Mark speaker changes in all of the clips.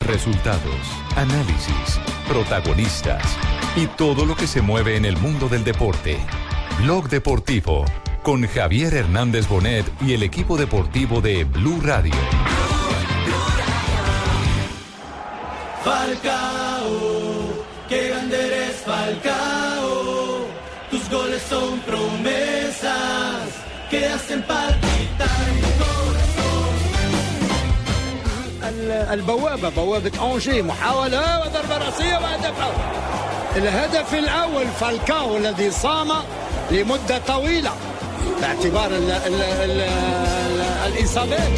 Speaker 1: Resultados, análisis, protagonistas y todo lo que se mueve en el mundo del deporte. Blog Deportivo con Javier Hernández Bonet y el equipo deportivo de Blue Radio.
Speaker 2: Falcao, qué grande eres Falcao. Tus goles son promesas que hacen palpitar
Speaker 3: البوابة بوابة أنجي محاولة وضربة رأسية وهدف أول الهدف الأول فالكاو الذي صام لمدة طويلة باعتبار ال ال ال ال الإصابات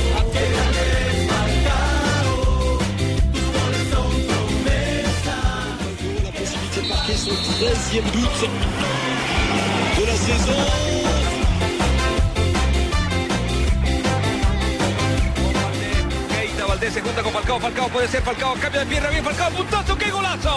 Speaker 3: La possibilité de marquer son 13e but de la saison.
Speaker 4: Valdés se junta con Falcao. Falcao puede ser Falcao. Cambio de pierna. Bien Falcao. Puntazo. ¡Qué golazo!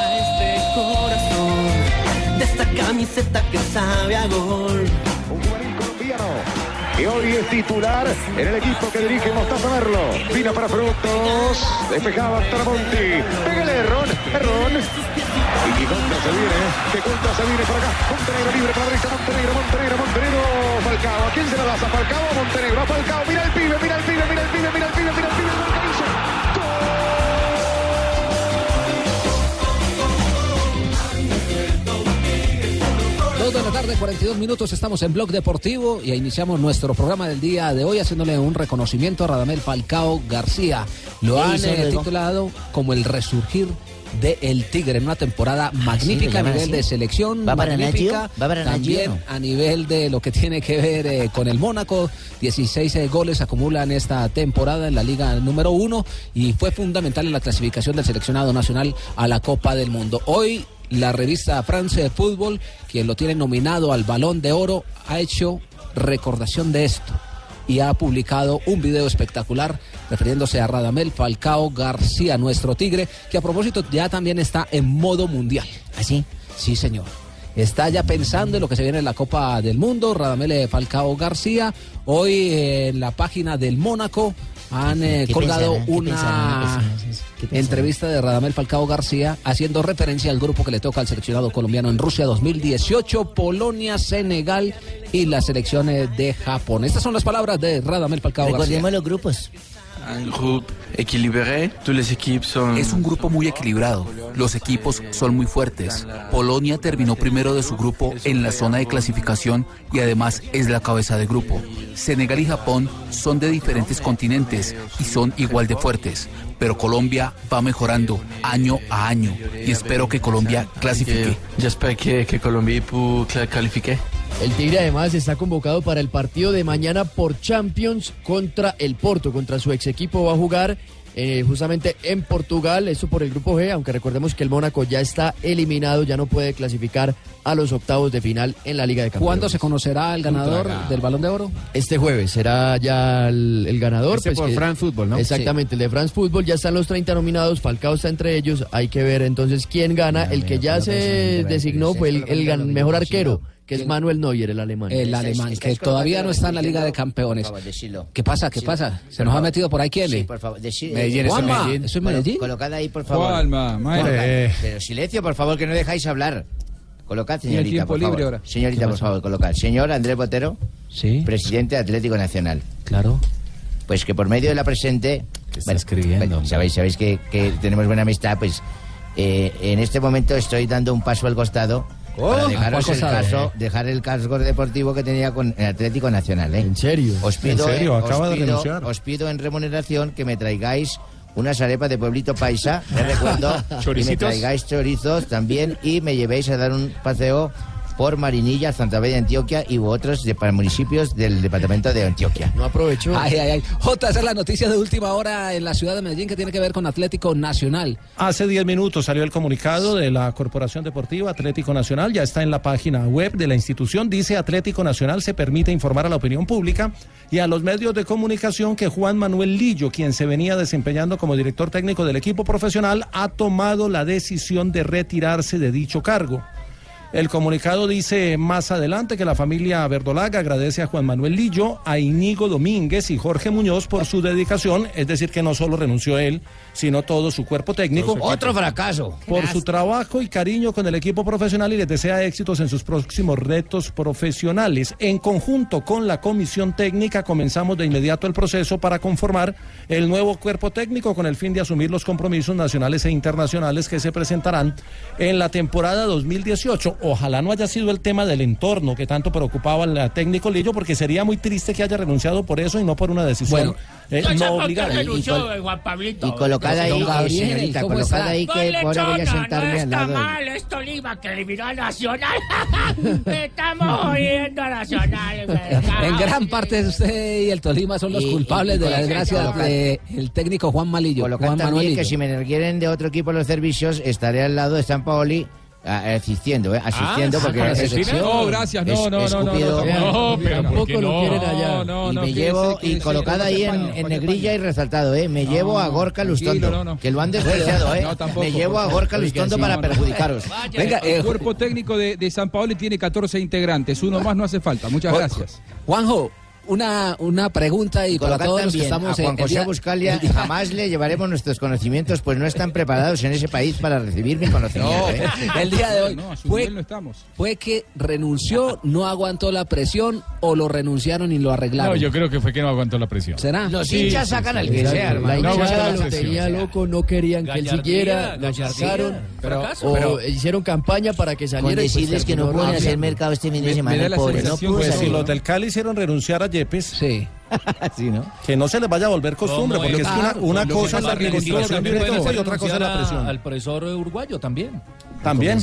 Speaker 2: a este corazón de esta camiseta que sabe a gol.
Speaker 5: Un juvenil colombiano que hoy es titular en el equipo que dirige Mostaza Merlo. Vino para Frutos, despejaba Tramonti. Pégale, Errón, Errón. Y contra se viene, que contra se viene por acá. Montenegro libre para la derecha, Montenegro, Montenegro, Montenegro. Falcao, ¿a quién se la lanza? Falcao o Montenegro. A Falcao, mira el pibe, mira el pibe, mira el pibe,
Speaker 6: tarde, 42 minutos, estamos en Blog Deportivo y iniciamos nuestro programa del día de hoy haciéndole un reconocimiento a Radamel Falcao García. Lo
Speaker 7: ¿Qué
Speaker 6: han eh, titulado como el resurgir de El Tigre en una temporada magnífica a nivel
Speaker 7: así?
Speaker 6: de selección,
Speaker 7: ¿Va para
Speaker 6: magnífica, también a nivel de lo que tiene que ver eh, con el Mónaco. 16 eh, goles acumulan esta temporada en la liga número uno y fue fundamental en la clasificación del seleccionado nacional a la Copa del Mundo. Hoy la revista France de Fútbol, quien lo tiene nominado al Balón de Oro, ha hecho recordación de esto y ha publicado un video espectacular refiriéndose a Radamel Falcao García, nuestro tigre, que a propósito ya también está en modo mundial. ¿Así? Sí, señor. Está ya pensando en lo que se viene en la Copa del Mundo. Radamel Falcao García. Hoy en la página del Mónaco han eh,
Speaker 7: ¿Qué
Speaker 6: colgado una entrevista de Radamel Falcao García haciendo referencia al grupo que le toca al seleccionado colombiano en Rusia 2018, Polonia, Senegal y las selecciones de Japón. Estas son las palabras de Radamel Falcao García.
Speaker 7: Recordemos los grupos.
Speaker 8: Son...
Speaker 9: Es un grupo muy equilibrado. Los equipos son muy fuertes. Polonia terminó primero de su grupo en la zona de clasificación y además es la cabeza de grupo. Senegal y Japón son de diferentes continentes y son igual de fuertes. Pero Colombia va mejorando año a año y espero que Colombia clasifique.
Speaker 8: J'espère que, que Colombie peut cla- qualifier.
Speaker 10: El Tigre además está convocado para el partido de mañana por Champions contra el Porto, contra su ex equipo va a jugar eh, justamente en Portugal, eso por el grupo G, aunque recordemos que el Mónaco ya está eliminado, ya no puede clasificar a los octavos de final en la Liga de Campeones.
Speaker 6: ¿Cuándo se conocerá el ganador del Balón de Oro?
Speaker 10: Este jueves será ya el, el ganador.
Speaker 11: Este por France Football, ¿no?
Speaker 10: Exactamente, el de France Football. Ya están los 30 nominados, Falcao está entre ellos. Hay que ver entonces quién gana. El que ya se designó fue el, mejor arquero, que es Manuel Neuer, el alemán.
Speaker 6: El alemán, que todavía no está en la Liga de Campeones.
Speaker 7: Por favor, decilo.
Speaker 6: ¿Qué pasa? ¿Qué pasa? ¿Se nos ha metido por ahí quién?
Speaker 7: Sí, por favor. deci-
Speaker 11: Medellín, eso es Medellín.
Speaker 6: ¿eso es
Speaker 7: Bueno,
Speaker 6: Medellín?
Speaker 7: Colocad ahí, por favor.
Speaker 11: Juanma, madre.
Speaker 7: Pero silencio, por favor, que no dejáis hablar. Colocad, señorita,
Speaker 11: tiempo
Speaker 7: por favor.
Speaker 11: ahora.
Speaker 7: Señorita, por favor, colocad. Señor Andrés Botero,
Speaker 6: Sí,
Speaker 7: presidente de Atlético Nacional.
Speaker 6: claro.
Speaker 7: Pues que por medio de la presente...
Speaker 9: ¿Qué está escribiendo,
Speaker 7: bueno, sabéis, sabéis que, que tenemos buena amistad, pues eh, en este momento estoy dando un paso al costado para
Speaker 6: ¿A
Speaker 7: dejaros el caso, dejar el cargo deportivo que tenía con el Atlético Nacional. ¿eh?
Speaker 10: ¿En serio?
Speaker 7: Os pido,
Speaker 11: ¿En serio?
Speaker 7: eh,
Speaker 11: Acaba
Speaker 7: os
Speaker 11: de renunciar.
Speaker 7: os pido en remuneración que me traigáis unas arepas de pueblito paisa, de recuerdo, y me traigáis chorizos también y me llevéis a dar un paseo
Speaker 12: por Marinilla, Santa Fe de Antioquia y otros de- para municipios del departamento de Antioquia.
Speaker 10: No aprovechó.
Speaker 6: Ay, ay, ay. Jota, esa es la noticia de última hora en la ciudad de Medellín que tiene que ver con Atlético Nacional.
Speaker 11: Hace 10 minutos salió el comunicado de la Corporación Deportiva Atlético Nacional, ya está en la página web de la institución, dice Atlético Nacional se permite informar a la opinión pública y a los medios de comunicación que Juan Manuel Lillo, quien se venía desempeñando como director técnico del equipo profesional, ha tomado la decisión de retirarse de dicho cargo. El comunicado dice más adelante que la familia Verdolaga agradece a Juan Manuel Lillo, a Iñigo Domínguez y Jorge Muñoz por su dedicación, es decir, que no solo renunció él, sino todo su cuerpo técnico.
Speaker 12: Otro fracaso.
Speaker 11: Por su trabajo y cariño con el equipo profesional y les desea éxitos en sus próximos retos profesionales. En conjunto con la comisión técnica comenzamos de inmediato el proceso para conformar el nuevo cuerpo técnico con el fin de asumir los compromisos nacionales e internacionales que se presentarán en la temporada 2018. Ojalá no haya sido el tema del entorno que tanto preocupaba al técnico Lillo porque sería muy triste que haya renunciado por eso y no por una decisión eh, no obligada.
Speaker 13: Juan Pablito.
Speaker 12: Y colocada ahí,
Speaker 6: Gabriel,
Speaker 12: señorita,
Speaker 6: ¿cómo
Speaker 12: colocada
Speaker 6: está?
Speaker 12: ahí que
Speaker 13: Con
Speaker 12: ahora voy a
Speaker 13: lechona,
Speaker 12: sentarme
Speaker 13: no
Speaker 12: al
Speaker 13: está
Speaker 12: lado. de-
Speaker 13: mal, es Tolima que eliminó a Nacional. Estamos oyendo a Nacional.
Speaker 6: En gran parte usted y el Tolima son los
Speaker 12: Y-
Speaker 6: culpables
Speaker 12: y-
Speaker 6: de la desgracia del técnico Juan Malillo. Juan Manuel
Speaker 12: también que si me requieren de otro equipo los servicios, estaré al lado de San Paoli asistiendo, ¿eh? asistiendo
Speaker 6: Ah,
Speaker 12: porque
Speaker 6: la selección.
Speaker 14: No, gracias, no,
Speaker 12: es-
Speaker 14: no, no, no,
Speaker 12: escupido.
Speaker 14: no, no, pero
Speaker 10: Tampoco
Speaker 14: ¿por qué
Speaker 10: lo quieren allá.
Speaker 14: No, no,
Speaker 12: y
Speaker 14: no,
Speaker 12: me llevo, y colocada ahí en, en negrilla y resaltado, ¿eh? Me llevo a Gorka Lustondo,
Speaker 14: no, no.
Speaker 12: que lo han despreciado, ¿eh?
Speaker 14: No, tampoco,
Speaker 12: me llevo a Gorka. Lustondo para perjudicaros.
Speaker 6: Venga,
Speaker 14: el
Speaker 6: eh,
Speaker 14: cuerpo técnico de, de San Paolo tiene 14 integrantes, uno más no hace falta. Muchas gracias.
Speaker 6: Juanjo, una, una pregunta y para
Speaker 12: Colocar
Speaker 6: todos los que estamos
Speaker 12: a Juan José
Speaker 6: día-
Speaker 12: Buscalia
Speaker 6: día-
Speaker 12: jamás le llevaremos nuestros conocimientos, pues no están preparados en ese país para recibir mi conocimiento. ¿eh?
Speaker 6: el día de hoy
Speaker 14: No, a su
Speaker 6: fue,
Speaker 14: nivel no estamos.
Speaker 6: fue que renunció, no aguantó la presión o lo renunciaron y lo arreglaron.
Speaker 15: No, yo creo que fue que no aguantó la presión.
Speaker 6: ¿Será?
Speaker 12: Los
Speaker 15: Sí,
Speaker 12: hinchas
Speaker 15: sí,
Speaker 12: sacan
Speaker 15: sí,
Speaker 12: al
Speaker 15: sí.
Speaker 12: que sea,
Speaker 10: La
Speaker 12: hermano.
Speaker 15: No,
Speaker 10: hinchada
Speaker 15: bueno,
Speaker 10: lo
Speaker 15: la
Speaker 10: tenía loco, no querían que él
Speaker 13: Gallardía,
Speaker 10: siguiera, lo
Speaker 13: gallardía,
Speaker 10: sacaron
Speaker 13: fracaso.
Speaker 10: o
Speaker 13: Pero-
Speaker 10: hicieron campaña para que
Speaker 12: Con
Speaker 10: saliera. y pues
Speaker 12: decirles que no pueden hacer mercado este fin de
Speaker 14: Me- me
Speaker 12: semana,
Speaker 14: da la
Speaker 12: pobre. No
Speaker 11: Pues si los del Cali hicieron renunciar a Yepes,
Speaker 6: Sí.
Speaker 12: Sí, ¿no?
Speaker 11: que no se les vaya a volver costumbre,
Speaker 13: ¿Cómo
Speaker 11: porque
Speaker 13: es?
Speaker 11: que una, cosa es la administración
Speaker 13: hacer
Speaker 11: y otra cosa es la presión.
Speaker 13: Al profesor uruguayo también.
Speaker 11: También.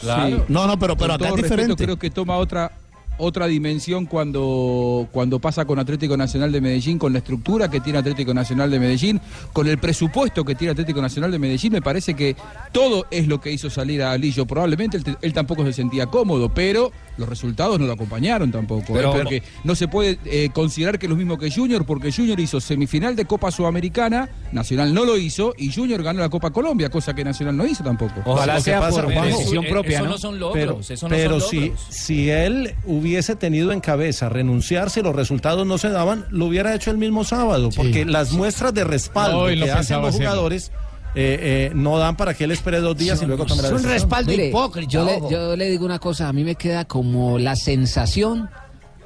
Speaker 13: Claro.
Speaker 15: No, no, pero, pero acá es
Speaker 14: respeto,
Speaker 15: diferente.
Speaker 14: creo que toma otra otra dimensión cuando, cuando pasa con Atlético Nacional de Medellín, con la estructura que tiene Atlético Nacional de Medellín, con el presupuesto que tiene Atlético Nacional de Medellín, me parece que todo es lo que hizo salir a Lillo. Probablemente él, tampoco se sentía cómodo, pero los resultados no lo acompañaron tampoco.
Speaker 13: Pero-
Speaker 14: ¿eh? porque no se puede eh, considerar que es lo mismo que Junior, porque Junior hizo semifinal de Copa Sudamericana, Nacional no lo hizo, y Junior ganó la Copa Colombia, cosa que Nacional no hizo tampoco.
Speaker 15: Ojalá sea por decisión
Speaker 13: Eh,
Speaker 15: propia,
Speaker 13: eso
Speaker 15: ¿no?
Speaker 13: no son logros.
Speaker 11: Pero,
Speaker 13: eso no
Speaker 11: pero
Speaker 13: son
Speaker 11: si,
Speaker 13: logros.
Speaker 11: si él hubiese tenido en cabeza renunciar si los resultados no se daban, lo hubiera hecho el mismo sábado, porque las muestras de respaldo
Speaker 15: No, no
Speaker 11: que hacen los jugadores eh, eh, no dan para que él espere dos días y luego tome la
Speaker 12: Es un respaldo
Speaker 6: Mire,
Speaker 12: hipócrita.
Speaker 6: yo le, yo le digo una cosa, a mí me queda como la sensación,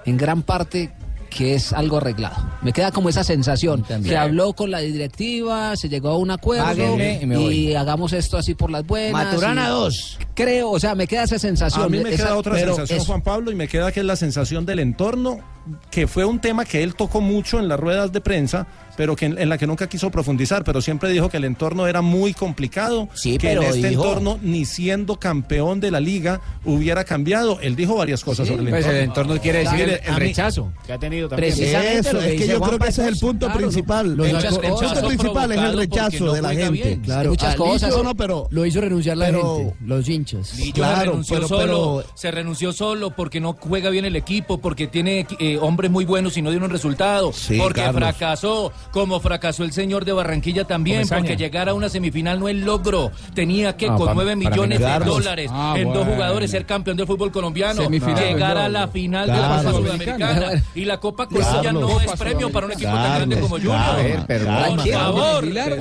Speaker 6: en gran parte, que es algo arreglado. Me queda como esa sensación. Se habló con la directiva, se llegó a un acuerdo
Speaker 12: Páguenme y voy.
Speaker 6: hagamos esto así por las buenas.
Speaker 12: Maturana
Speaker 6: y-
Speaker 12: 2.
Speaker 6: Creo, o sea, me queda esa sensación.
Speaker 11: A mí me
Speaker 6: esa-
Speaker 11: queda otra sensación, Juan Pablo, y me queda que es la sensación del entorno, que fue un tema que él tocó mucho en las ruedas de prensa, pero que en, en la que nunca quiso profundizar, pero siempre dijo que el entorno era muy complicado,
Speaker 12: Sí,
Speaker 11: que
Speaker 12: pero
Speaker 11: en este
Speaker 12: dijo-
Speaker 11: entorno, ni siendo campeón de la liga, hubiera cambiado. Él dijo varias cosas sobre el
Speaker 15: Pues
Speaker 11: entorno.
Speaker 15: el entorno quiere decir el, rechazo que ha tenido también.
Speaker 12: Precisamente
Speaker 15: Eso, es que yo
Speaker 12: Juan
Speaker 15: creo que ese es el
Speaker 12: Pazos,
Speaker 15: punto
Speaker 12: claro,
Speaker 15: principal. el, punto principal es el rechazo
Speaker 13: no
Speaker 15: de la gente.
Speaker 13: bien.
Speaker 10: Claro,
Speaker 6: muchas cosas,
Speaker 15: No, no, pero
Speaker 10: lo hizo renunciar la
Speaker 15: pero-
Speaker 10: gente, los hinchas.
Speaker 13: Lillo
Speaker 15: Claro,
Speaker 13: se renunció
Speaker 15: pero-
Speaker 13: solo,
Speaker 15: pero-
Speaker 13: se renunció solo porque no juega bien el equipo, porque tiene eh, hombres muy buenos y no dieron resultado,
Speaker 15: Sí,
Speaker 13: porque
Speaker 15: Carlos.
Speaker 13: fracasó, como fracasó el señor de Barranquilla también, porque llegar a una semifinal no es logro, tenía que
Speaker 15: Ah,
Speaker 13: con nueve millones de
Speaker 15: Carlos.
Speaker 13: dólares
Speaker 14: Ah,
Speaker 13: en dos
Speaker 14: bueno.
Speaker 13: jugadores ser campeón del fútbol colombiano,
Speaker 14: Semifinal,
Speaker 13: llegar
Speaker 14: no,
Speaker 13: a la final de la. Copa Sudamericana y la Copa Colombia no es premio para un equipo tan grande
Speaker 15: Carlos,
Speaker 13: como Junior.
Speaker 12: A ver, pero
Speaker 13: por favor.
Speaker 15: Denle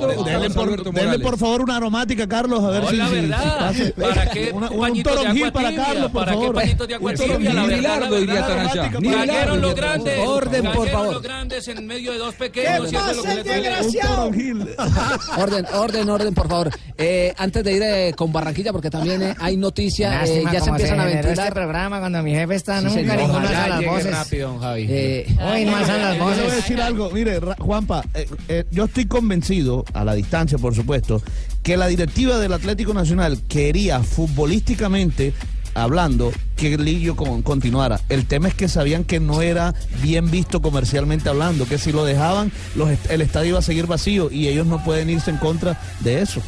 Speaker 14: Carlos
Speaker 15: por, favor una aromática, Carlos, a ver
Speaker 13: No,
Speaker 15: si,
Speaker 13: la
Speaker 15: si- si
Speaker 13: verdad.
Speaker 15: pasa.
Speaker 13: ¿Para qué
Speaker 15: Una- un toronjil
Speaker 13: agua
Speaker 15: para
Speaker 13: tibia?
Speaker 15: Carlos, por
Speaker 13: ¿Para qué
Speaker 15: favor.
Speaker 13: pañitos de agua
Speaker 15: Un
Speaker 13: tibia? La
Speaker 15: toronjil.
Speaker 13: verdad, la
Speaker 14: Bilardo diría
Speaker 15: para
Speaker 13: Cayeron los grandes.
Speaker 6: Orden, por favor.
Speaker 13: los grandes en medio de dos pequeños. y eso es lo que le duele.
Speaker 15: Un toronjil.
Speaker 6: Orden, orden, orden, por favor. Eh, antes de ir eh, con Barranquilla, porque también eh, hay noticias, eh, ya se empiezan a
Speaker 12: generó
Speaker 6: ventilar.
Speaker 12: este programa cuando mi jefe está
Speaker 6: Sí,
Speaker 12: nunca ninguno
Speaker 6: Ojalá
Speaker 12: alza las voces.
Speaker 15: rápido, don Javi.
Speaker 6: Eh,
Speaker 12: Hoy no alzan las
Speaker 15: Yo le voy a
Speaker 12: voces.
Speaker 15: decir algo, mire, Ra- Juanpa, eh, yo estoy convencido, a la distancia por supuesto, que la directiva del Atlético Nacional quería futbolísticamente hablando que Lillo con- continuara. El tema es que sabían que no era bien visto comercialmente hablando, que si lo dejaban, el estadio iba a seguir vacío y ellos no pueden irse en contra de eso.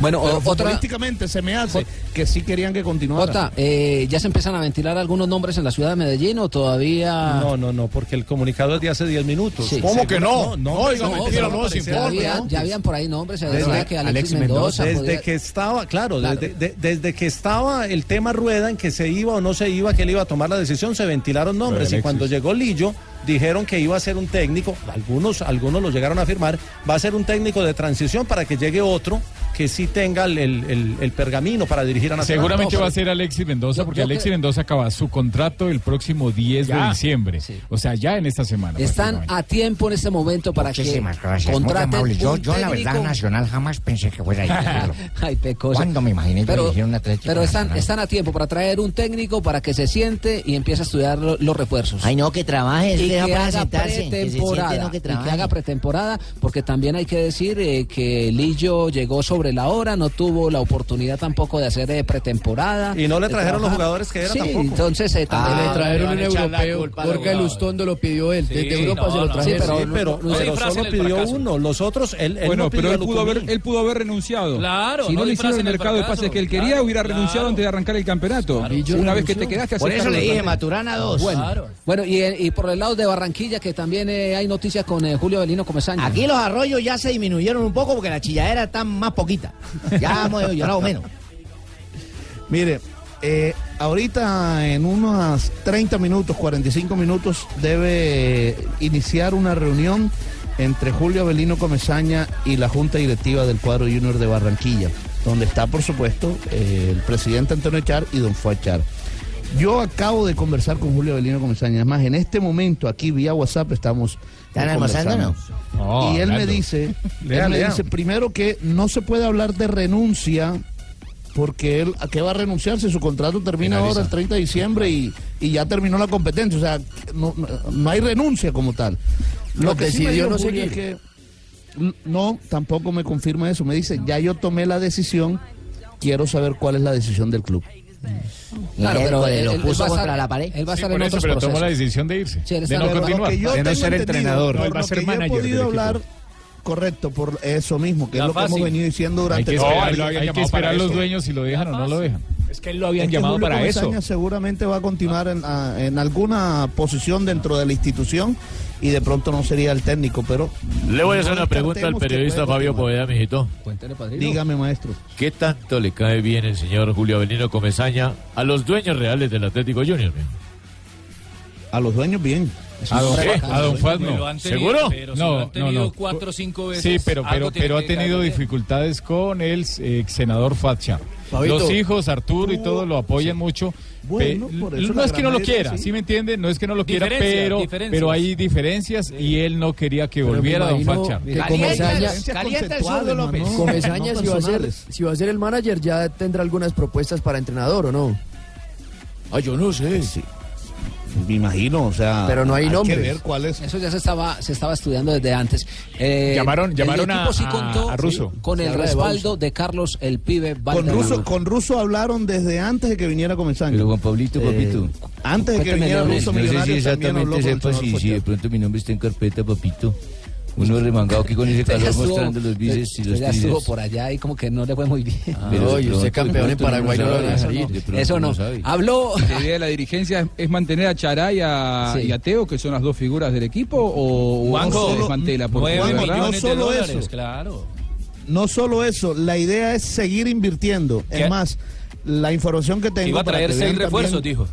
Speaker 6: Bueno,
Speaker 15: Pero
Speaker 6: otra-
Speaker 15: futbolísticamente se me hace que sí querían que continuara.
Speaker 6: Jota, eh, ¿ya se empiezan a ventilar algunos nombres en la ciudad de Medellín o todavía...?
Speaker 11: No, no, no, porque el comunicado es de hace 10 minutos.
Speaker 6: Sí.
Speaker 11: ¿Cómo
Speaker 6: que
Speaker 11: no?
Speaker 6: no?
Speaker 11: oiga,
Speaker 6: No,
Speaker 11: mentira, no, sin
Speaker 6: ya, ya habían por ahí nombres, se
Speaker 11: Desde-
Speaker 6: decía que Alexis, Mendoza...
Speaker 11: Desde
Speaker 6: podía-
Speaker 11: que estaba, claro,
Speaker 6: Claro.
Speaker 11: Desde, de- desde que estaba el tema rueda en que se iba o no se iba, que él iba a tomar la decisión, se ventilaron nombres. Y
Speaker 16: Alexis.
Speaker 11: cuando llegó Lillo, dijeron que iba a ser un técnico, algunos, algunos lo llegaron a afirmar, va a ser un técnico de transición para que llegue otro que sí tenga el, el- el- el pergamino para dirigir a Nacional.
Speaker 16: Seguramente
Speaker 11: No,
Speaker 16: va a ser Alexis Mendoza,
Speaker 11: Yo-
Speaker 16: porque
Speaker 11: yo
Speaker 16: Alexis Mendoza acaba su contrato el próximo 10 de diciembre. O sea, ya en esta semana.
Speaker 6: Están a tiempo en este momento para que
Speaker 7: Muchísimas gracias, muy
Speaker 6: contraten
Speaker 7: amable. Yo,
Speaker 6: un
Speaker 7: yo la verdad,
Speaker 6: técnico.
Speaker 7: Nacional jamás pensé que fuera a.
Speaker 6: Ay, pecoso.
Speaker 7: ¿Cuándo me imaginé
Speaker 6: Pero,
Speaker 7: dirigir un Atlético
Speaker 6: pero están, están a tiempo para traer un técnico para que se siente y empiece a estudiar lo- los refuerzos.
Speaker 7: Ay, no, que trabaje,
Speaker 6: y que haga
Speaker 7: sentarse, que se siente,
Speaker 6: pretemporada.
Speaker 7: no que
Speaker 6: y que haga pretemporada, porque también hay que decir eh, que Lillo llegó sobre la hora, no tuvo la oportunidad tampoco de hacer eh, pretemporada.
Speaker 11: Y no le trajeron los jugadores que eran
Speaker 6: Sí,
Speaker 11: tampoco.
Speaker 6: entonces eh, también
Speaker 10: le trajeron un europeo. Jorge
Speaker 6: jugadores.
Speaker 10: Lustondo lo pidió él. Desde
Speaker 6: Sí,
Speaker 10: Europa
Speaker 6: no,
Speaker 10: se lo trajeron.
Speaker 6: sí, pero
Speaker 11: Sí,
Speaker 6: no-
Speaker 11: pero,
Speaker 6: no-
Speaker 11: pero
Speaker 6: no
Speaker 11: solo
Speaker 6: el
Speaker 11: pidió
Speaker 6: fracaso.
Speaker 11: uno, los otros, él, él
Speaker 14: Bueno,
Speaker 11: no pidió
Speaker 14: pero él pudo, haber, él pudo haber renunciado.
Speaker 17: Claro,
Speaker 14: si no,
Speaker 17: no
Speaker 14: le hicieron el
Speaker 17: el
Speaker 14: mercado de pases que él quería, hubiera
Speaker 17: claro.
Speaker 14: renunciado antes de arrancar el campeonato. Una vez que te quedaste
Speaker 7: Por eso le dije. Maturana 2.
Speaker 6: Bueno, bueno y, eh, y por el lado de Barranquilla, que también eh, hay noticias con eh, Julio Belino Comesaña.
Speaker 7: Aquí los arroyos ya se disminuyeron un poco porque la chilladera está más poquita. Ya hemos llorado menos.
Speaker 15: Mire, eh, ahorita en unos 30 minutos, 45 minutos, debe iniciar una reunión entre Julio Avelino Comesaña y la Junta Directiva del cuadro Junior de Barranquilla, donde está, por supuesto, eh, el presidente Antonio Char y don Fuad Char. Yo acabo de conversar con Julio Avelino Comesaña. Es más, en este momento, aquí vía WhatsApp, estamos.
Speaker 7: ¿Están almorzando, no?
Speaker 15: y él me dice,
Speaker 7: Lea,
Speaker 15: él me
Speaker 7: lea.
Speaker 15: dice primero que no se puede hablar de renuncia porque él a qué va a renunciar si su contrato termina
Speaker 16: Finaliza.
Speaker 15: ahora el 30 de diciembre y, y ya terminó la competencia, o sea, no, no- hay renuncia como tal.
Speaker 10: No,
Speaker 15: que sí me
Speaker 10: decidió
Speaker 15: dijo
Speaker 10: no seguir.
Speaker 15: es que no, tampoco me confirma eso, me dice, ya yo tomé la decisión, quiero saber cuál es la decisión del club.
Speaker 6: Claro, pero él- él- él va a
Speaker 7: contra la pared.
Speaker 6: Él va a
Speaker 16: Sí,
Speaker 6: estar en
Speaker 16: eso,
Speaker 6: otros
Speaker 16: pero tomó la decisión de irse.
Speaker 6: Sí,
Speaker 16: de no continuar.
Speaker 15: Lo que yo
Speaker 16: de no ser entrenador.
Speaker 15: por
Speaker 16: él va a
Speaker 15: lo
Speaker 16: ser
Speaker 15: que yo he
Speaker 16: manager del
Speaker 15: podido hablar, correcto, por eso mismo, que
Speaker 16: La
Speaker 15: es lo que hemos venido diciendo
Speaker 16: Hay
Speaker 15: durante
Speaker 16: que
Speaker 15: todo
Speaker 16: esperar,
Speaker 15: el
Speaker 16: hay que esperar los dueños si lo dejan o no lo dejan.
Speaker 18: Es que él lo habían
Speaker 15: Es que
Speaker 18: llamado
Speaker 15: Julio
Speaker 18: para eso.
Speaker 15: Comesaña seguramente va a continuar en, a- en alguna posición dentro de la institución y de pronto no sería el técnico, pero...
Speaker 13: Le voy a hacer
Speaker 15: no
Speaker 13: una pregunta al periodista Fabio. Poveda, mijito.
Speaker 15: Dígame, maestro.
Speaker 13: ¿Qué tanto le cae bien el señor Julio Avelino Comesaña a los dueños reales del Atlético Junior? mijo?
Speaker 15: A los dueños bien.
Speaker 16: A don,
Speaker 13: ¿Qué?
Speaker 16: a don no.
Speaker 13: tenido- ¿Seguro?
Speaker 16: No,
Speaker 13: pero si lo han
Speaker 16: no,
Speaker 13: tenido
Speaker 16: no.
Speaker 13: cuatro o cinco veces,
Speaker 16: Sí, pero, pero, pero ha tenido dificultades con el eh, senador Fatcha.
Speaker 15: Fabito,
Speaker 16: Los hijos, Arturo y todo lo apoyan mucho.
Speaker 15: Bueno,
Speaker 16: Pe-
Speaker 15: por eso
Speaker 16: no es que no lo quiera,
Speaker 15: sí.
Speaker 16: ¿sí me entiende? No es que no lo quiera, pero,
Speaker 13: diferencias.
Speaker 16: pero hay diferencias y él no quería que
Speaker 10: Pero
Speaker 16: volviera don Fatcha.
Speaker 10: que Comesaña,
Speaker 7: Calienta el zurdo López.
Speaker 10: Comesaña,
Speaker 15: no
Speaker 10: si, va a ser, si va a ser el manager, ya tendrá algunas propuestas para entrenador o no.
Speaker 15: Ah, yo no sé. Me imagino, o sea...
Speaker 10: Pero no hay
Speaker 15: que
Speaker 10: nombres.
Speaker 15: ver cuál es.
Speaker 6: Eso ya se estaba, se estaba estudiando desde antes. Eh,
Speaker 16: Llamaron-
Speaker 6: el
Speaker 16: llamaron
Speaker 6: equipo
Speaker 16: a-
Speaker 6: sí
Speaker 16: a-
Speaker 6: contó
Speaker 16: a Russo.
Speaker 6: con
Speaker 15: Se
Speaker 6: el
Speaker 15: habla de
Speaker 6: respaldo de Carlos el pibe
Speaker 15: Con. Russo, con Russo hablaron desde antes de que viniera Comesaña.
Speaker 7: Pero Juan Pablito,
Speaker 15: Eh,
Speaker 7: papito.
Speaker 15: Antes de que viniera. Russo
Speaker 7: No sé si exactamente
Speaker 15: con el
Speaker 7: sepa si, si de pronto mi nombre está en carpeta, papito. Uno remangado aquí con ese calor
Speaker 6: estuvo-
Speaker 7: mostrando los bíceps y
Speaker 6: usted
Speaker 7: los
Speaker 6: ya estuvo
Speaker 7: tríceps.
Speaker 6: por allá y como que no le fue muy bien.
Speaker 7: Pero de
Speaker 10: y usted campeón
Speaker 7: de
Speaker 10: en Paraguay no lo van a salir.
Speaker 6: Eso no. Habló.
Speaker 14: La idea de la dirigencia es, mantener a Chará y a,
Speaker 6: Sí.
Speaker 14: y a Teo, que son las dos figuras del equipo, o, o
Speaker 13: Juanjo,
Speaker 14: se desmantela. Porque
Speaker 13: Nueve
Speaker 14: la verdad-
Speaker 13: millones de
Speaker 15: solo
Speaker 13: dólares,
Speaker 15: eso.
Speaker 13: claro.
Speaker 15: No solo eso, la idea es seguir invirtiendo.
Speaker 13: ¿Qué?
Speaker 15: Es más, la información que tengo...
Speaker 13: Iba a
Speaker 15: para
Speaker 13: traer seis refuerzos,
Speaker 15: también-
Speaker 13: dijo.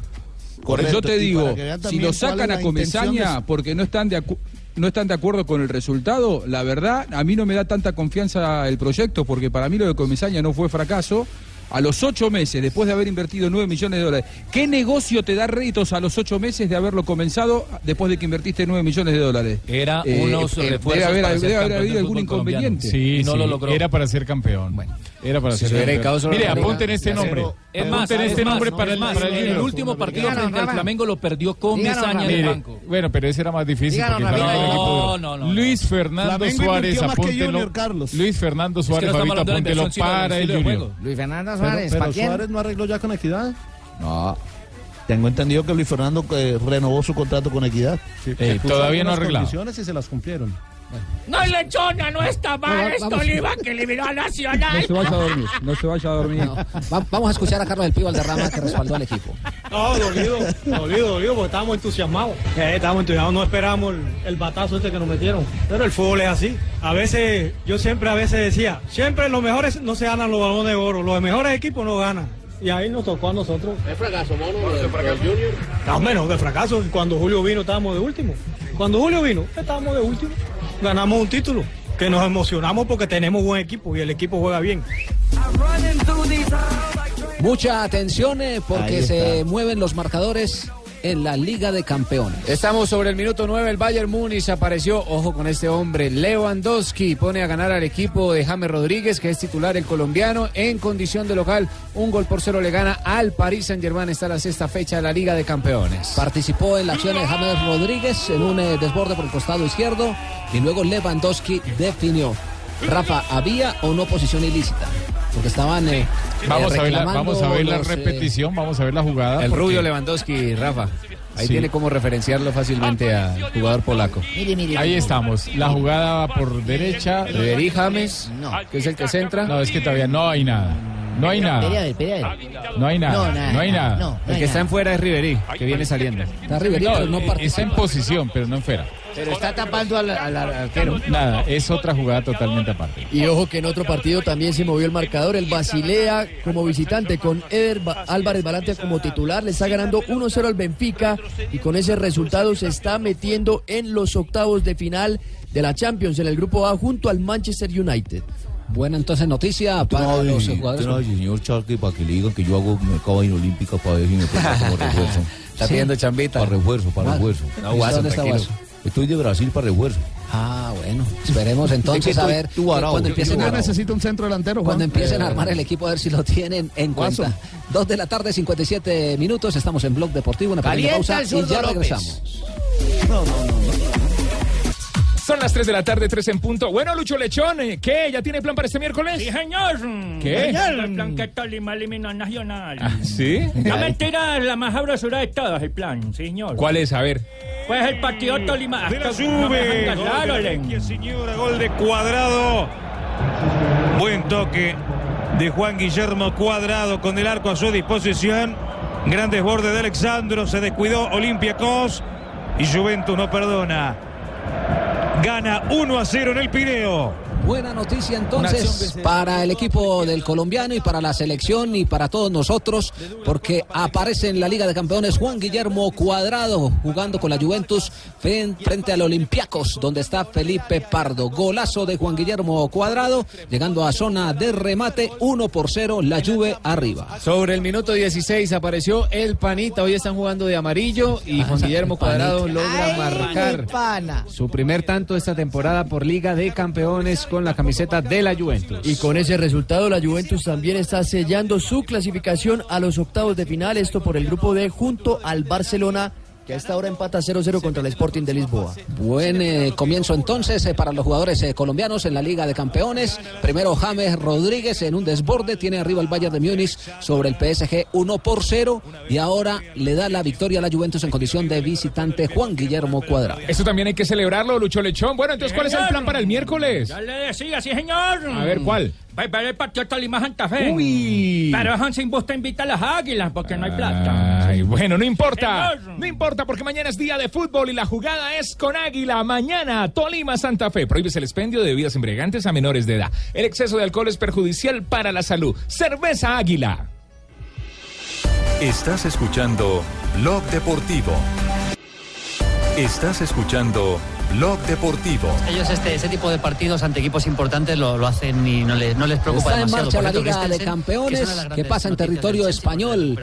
Speaker 15: Correcto,
Speaker 14: te
Speaker 15: y
Speaker 14: digo, si lo sacan a
Speaker 15: de-
Speaker 14: Comesaña porque no están de acu- no están de acuerdo con el resultado, la verdad, a mí no me da tanta confianza el proyecto, porque para mí lo de Comesaña no fue fracaso. A los ocho meses, después de haber invertido nueve millones de dólares, ¿qué negocio te da réditos a los ocho meses de haberlo comenzado después de que invertiste nueve millones de dólares?
Speaker 13: Era
Speaker 14: Eh,
Speaker 13: unos
Speaker 14: eh,
Speaker 13: refuerzos
Speaker 14: debe haber,
Speaker 13: para ser
Speaker 14: debe haber
Speaker 13: campeón
Speaker 14: habido algún inconveniente.
Speaker 16: Sí,
Speaker 13: Y no
Speaker 16: sí,
Speaker 13: lo logró.
Speaker 16: Era para ser campeón. Era para
Speaker 10: Si
Speaker 16: ser campeón. Mire, apunten este nombre.
Speaker 13: Es más,
Speaker 16: Apunten
Speaker 13: es
Speaker 16: este nombre
Speaker 13: no,
Speaker 16: para el,
Speaker 13: más,
Speaker 16: para el
Speaker 13: último partido
Speaker 7: Díganos,
Speaker 13: frente al. Flamengo lo perdió con Mesaña en el
Speaker 16: Mire,
Speaker 13: banco.
Speaker 16: bueno, pero ese era más difícil
Speaker 13: No, no, no, no.
Speaker 16: Luis Fernando
Speaker 15: Flamengo
Speaker 16: Suárez, apúntelo. Luis Fernando
Speaker 13: Es que
Speaker 16: Suárez, Fabito,
Speaker 13: de
Speaker 16: apúntelo para el
Speaker 13: de
Speaker 16: Junior.
Speaker 7: Luis Fernando
Speaker 11: Pero,
Speaker 7: Suárez,
Speaker 11: pero
Speaker 7: ¿para quién?
Speaker 11: Suárez no arregló ya con Equidad.
Speaker 15: No. Tengo entendido que Luis Fernando eh, renovó su contrato con Equidad.
Speaker 16: Eh, todavía no arreglado.
Speaker 11: condiciones y se las cumplieron.
Speaker 17: No, lechona, no está mal
Speaker 6: No.
Speaker 17: Oliva, que eliminó a Nacional.
Speaker 14: No se vaya a dormir, no se vaya a dormir.
Speaker 6: Va- vamos a escuchar a Carlos del Pío Valderrama que respaldó al equipo.
Speaker 18: No, dolido, dolido, dolido, porque estábamos entusiasmados. Eh, estábamos entusiasmados, no esperábamos el, el batazo este que nos metieron. Pero el fútbol es así. A veces, yo siempre a veces decía, siempre los mejores no se ganan los balones de oro, los mejores equipos no ganan. Y ahí nos tocó a nosotros.
Speaker 10: Es fracaso, mono,
Speaker 18: Más o menos de fracaso. Cuando Julio vino estábamos de último. Cuando Julio vino estábamos de último. Ganamos un título. Que nos emocionamos porque tenemos buen equipo y el equipo juega bien.
Speaker 6: Mucha atención eh, porque se mueven los marcadores en la Liga de Campeones.
Speaker 19: Estamos sobre el minuto 9, el Bayern Múnich apareció, ojo con este hombre, Lewandowski pone a ganar al equipo de James Rodríguez, que es titular el colombiano, en condición de local, un gol por cero le gana al Paris Saint Germain, está la sexta fecha de la Liga de Campeones.
Speaker 6: Participó en la acción de James Rodríguez en un eh, desborde por el costado izquierdo y luego Lewandowski definió. Rafa, ¿había o no posición ilícita? Porque estaban. eh,
Speaker 16: Vamos
Speaker 6: eh,
Speaker 16: a ver la, vamos a ver la
Speaker 6: los, eh,
Speaker 16: repetición, vamos a ver la jugada.
Speaker 19: El
Speaker 16: porque-
Speaker 19: rubio Lewandowski, Rafa. Ahí
Speaker 16: Sí.
Speaker 19: tiene como referenciarlo fácilmente al jugador polaco.
Speaker 16: Ahí estamos. La jugada va por derecha.
Speaker 19: Ribery James, que es el que centra.
Speaker 16: No, es que todavía no hay nada. No hay nada. No hay nada.
Speaker 7: No, nada,
Speaker 16: No hay
Speaker 7: nada. No,
Speaker 19: El que está en fuera es Ribery, que viene saliendo.
Speaker 6: Está Ribery,
Speaker 16: No,
Speaker 6: pero no participa.
Speaker 16: está en posición, pero no en fuera.
Speaker 7: Pero está tapando al, al- al arquero.
Speaker 16: Nada, es otra jugada totalmente aparte.
Speaker 10: Y ojo que en otro partido también se movió el marcador. El Basilea como visitante con Eder Ba- Álvarez Balante como titular. Le está ganando 1-0 al Benfica y con ese resultado se está metiendo en los octavos de final de la Champions en el grupo A junto al Manchester United.
Speaker 6: Buena entonces noticia para los jugadores.
Speaker 20: Trae, señor Charque, para que le digan que yo hago mercado en olímpica para ver si me pongo como refuerzo.
Speaker 19: Está pidiendo chambita.
Speaker 20: Para refuerzo, para refuerzo.
Speaker 6: ¿y dónde está Guaso?
Speaker 20: Estoy de Brasil para refuerzo.
Speaker 6: Ah, bueno, esperemos
Speaker 20: Es
Speaker 6: entonces
Speaker 20: que
Speaker 6: a ver
Speaker 20: tú
Speaker 6: cuando
Speaker 20: yo-
Speaker 6: empiecen
Speaker 20: yo
Speaker 6: a,
Speaker 15: necesita un centro delantero, Juan.
Speaker 6: cuando empiecen a
Speaker 15: Eh,
Speaker 6: armar el equipo a ver si lo tienen en
Speaker 15: Guaso.
Speaker 6: cuenta. Dos de la tarde, 57 minutos. Estamos en Blog Deportivo, una pequeña
Speaker 7: Calienta
Speaker 6: pausa y ya
Speaker 7: López.
Speaker 6: regresamos.
Speaker 21: Son las 3 de la tarde, 3 en punto. Bueno, Lucho Lechón, ¿eh? ¿qué? ¿Ya tiene plan para este miércoles?
Speaker 17: Sí, señor.
Speaker 21: ¿Qué?
Speaker 17: El plan que Tolima eliminó Nacional.
Speaker 21: Ah, ¿Sí?
Speaker 17: La mentira la más sabrosura de todas, el plan, sí, señor.
Speaker 21: ¿Cuál es? A ver.
Speaker 17: Pues el partido Tolima.
Speaker 22: De la
Speaker 17: no
Speaker 22: sube.
Speaker 17: dejan
Speaker 22: Gol de señora, gol de cuadrado. Buen toque de Juan Guillermo Cuadrado con el arco a su disposición. Gran desborde de Alexandro. Se descuidó Olympiacos. Y Juventus no perdona. Gana 1 a 0 en el Pireo.
Speaker 6: Buena noticia entonces para el equipo del colombiano y para la selección y para todos nosotros, porque aparece en la Liga de Campeones Juan Guillermo Cuadrado jugando con la Juventus frente al Olympiacos, donde está Felipe Pardo. Golazo de Juan Guillermo Cuadrado, llegando a zona de remate, 1 por 0, la Juve arriba.
Speaker 19: Sobre el minuto 16 apareció el Panita. Hoy están jugando de amarillo y Juan Guillermo Cuadrado logra marcar su primer tanto esta temporada por Liga de Campeones con la camiseta de la Juventus.
Speaker 10: Y con ese resultado la Juventus también está sellando su clasificación a los octavos de final, esto por el grupo D junto al Barcelona que a esta hora empata 0-0 contra el Sporting de Lisboa.
Speaker 6: Buen eh, comienzo entonces eh, para los jugadores eh, colombianos en la Liga de Campeones. Primero James Rodríguez en un desborde, tiene arriba el Bayern de Múnich sobre el PSG 1 por 0 y ahora le da la victoria a la Juventus en condición de visitante Juan Guillermo Cuadrado.
Speaker 21: Esto también hay que celebrarlo, Lucho Lechón. Bueno, entonces, ¿cuál es el plan para el miércoles?
Speaker 17: Ya le decía, sí, señor.
Speaker 21: A ver, ¿cuál?
Speaker 17: Va a ver el partido Tolima Santa Fe.
Speaker 21: Uy.
Speaker 17: Pero Hansen Busta invita a las águilas porque no hay plata.
Speaker 21: Ay, bueno, no importa. No importa porque mañana es día de fútbol y la jugada es con Águila. Mañana, Tolima Santa Fe. Prohíbes el expendio de bebidas embriagantes a menores de edad. El exceso de alcohol es perjudicial para la salud. Cerveza Águila.
Speaker 1: Estás escuchando Blog Deportivo. Estás escuchando Blog Deportivo.
Speaker 23: Ellos este, ese tipo de partidos ante equipos importantes lo, lo hacen y no les, no les preocupa
Speaker 6: Está en
Speaker 23: demasiado.
Speaker 6: marcha
Speaker 23: Por
Speaker 6: la Liga de
Speaker 23: que
Speaker 6: Campeones que pasa en territorio español.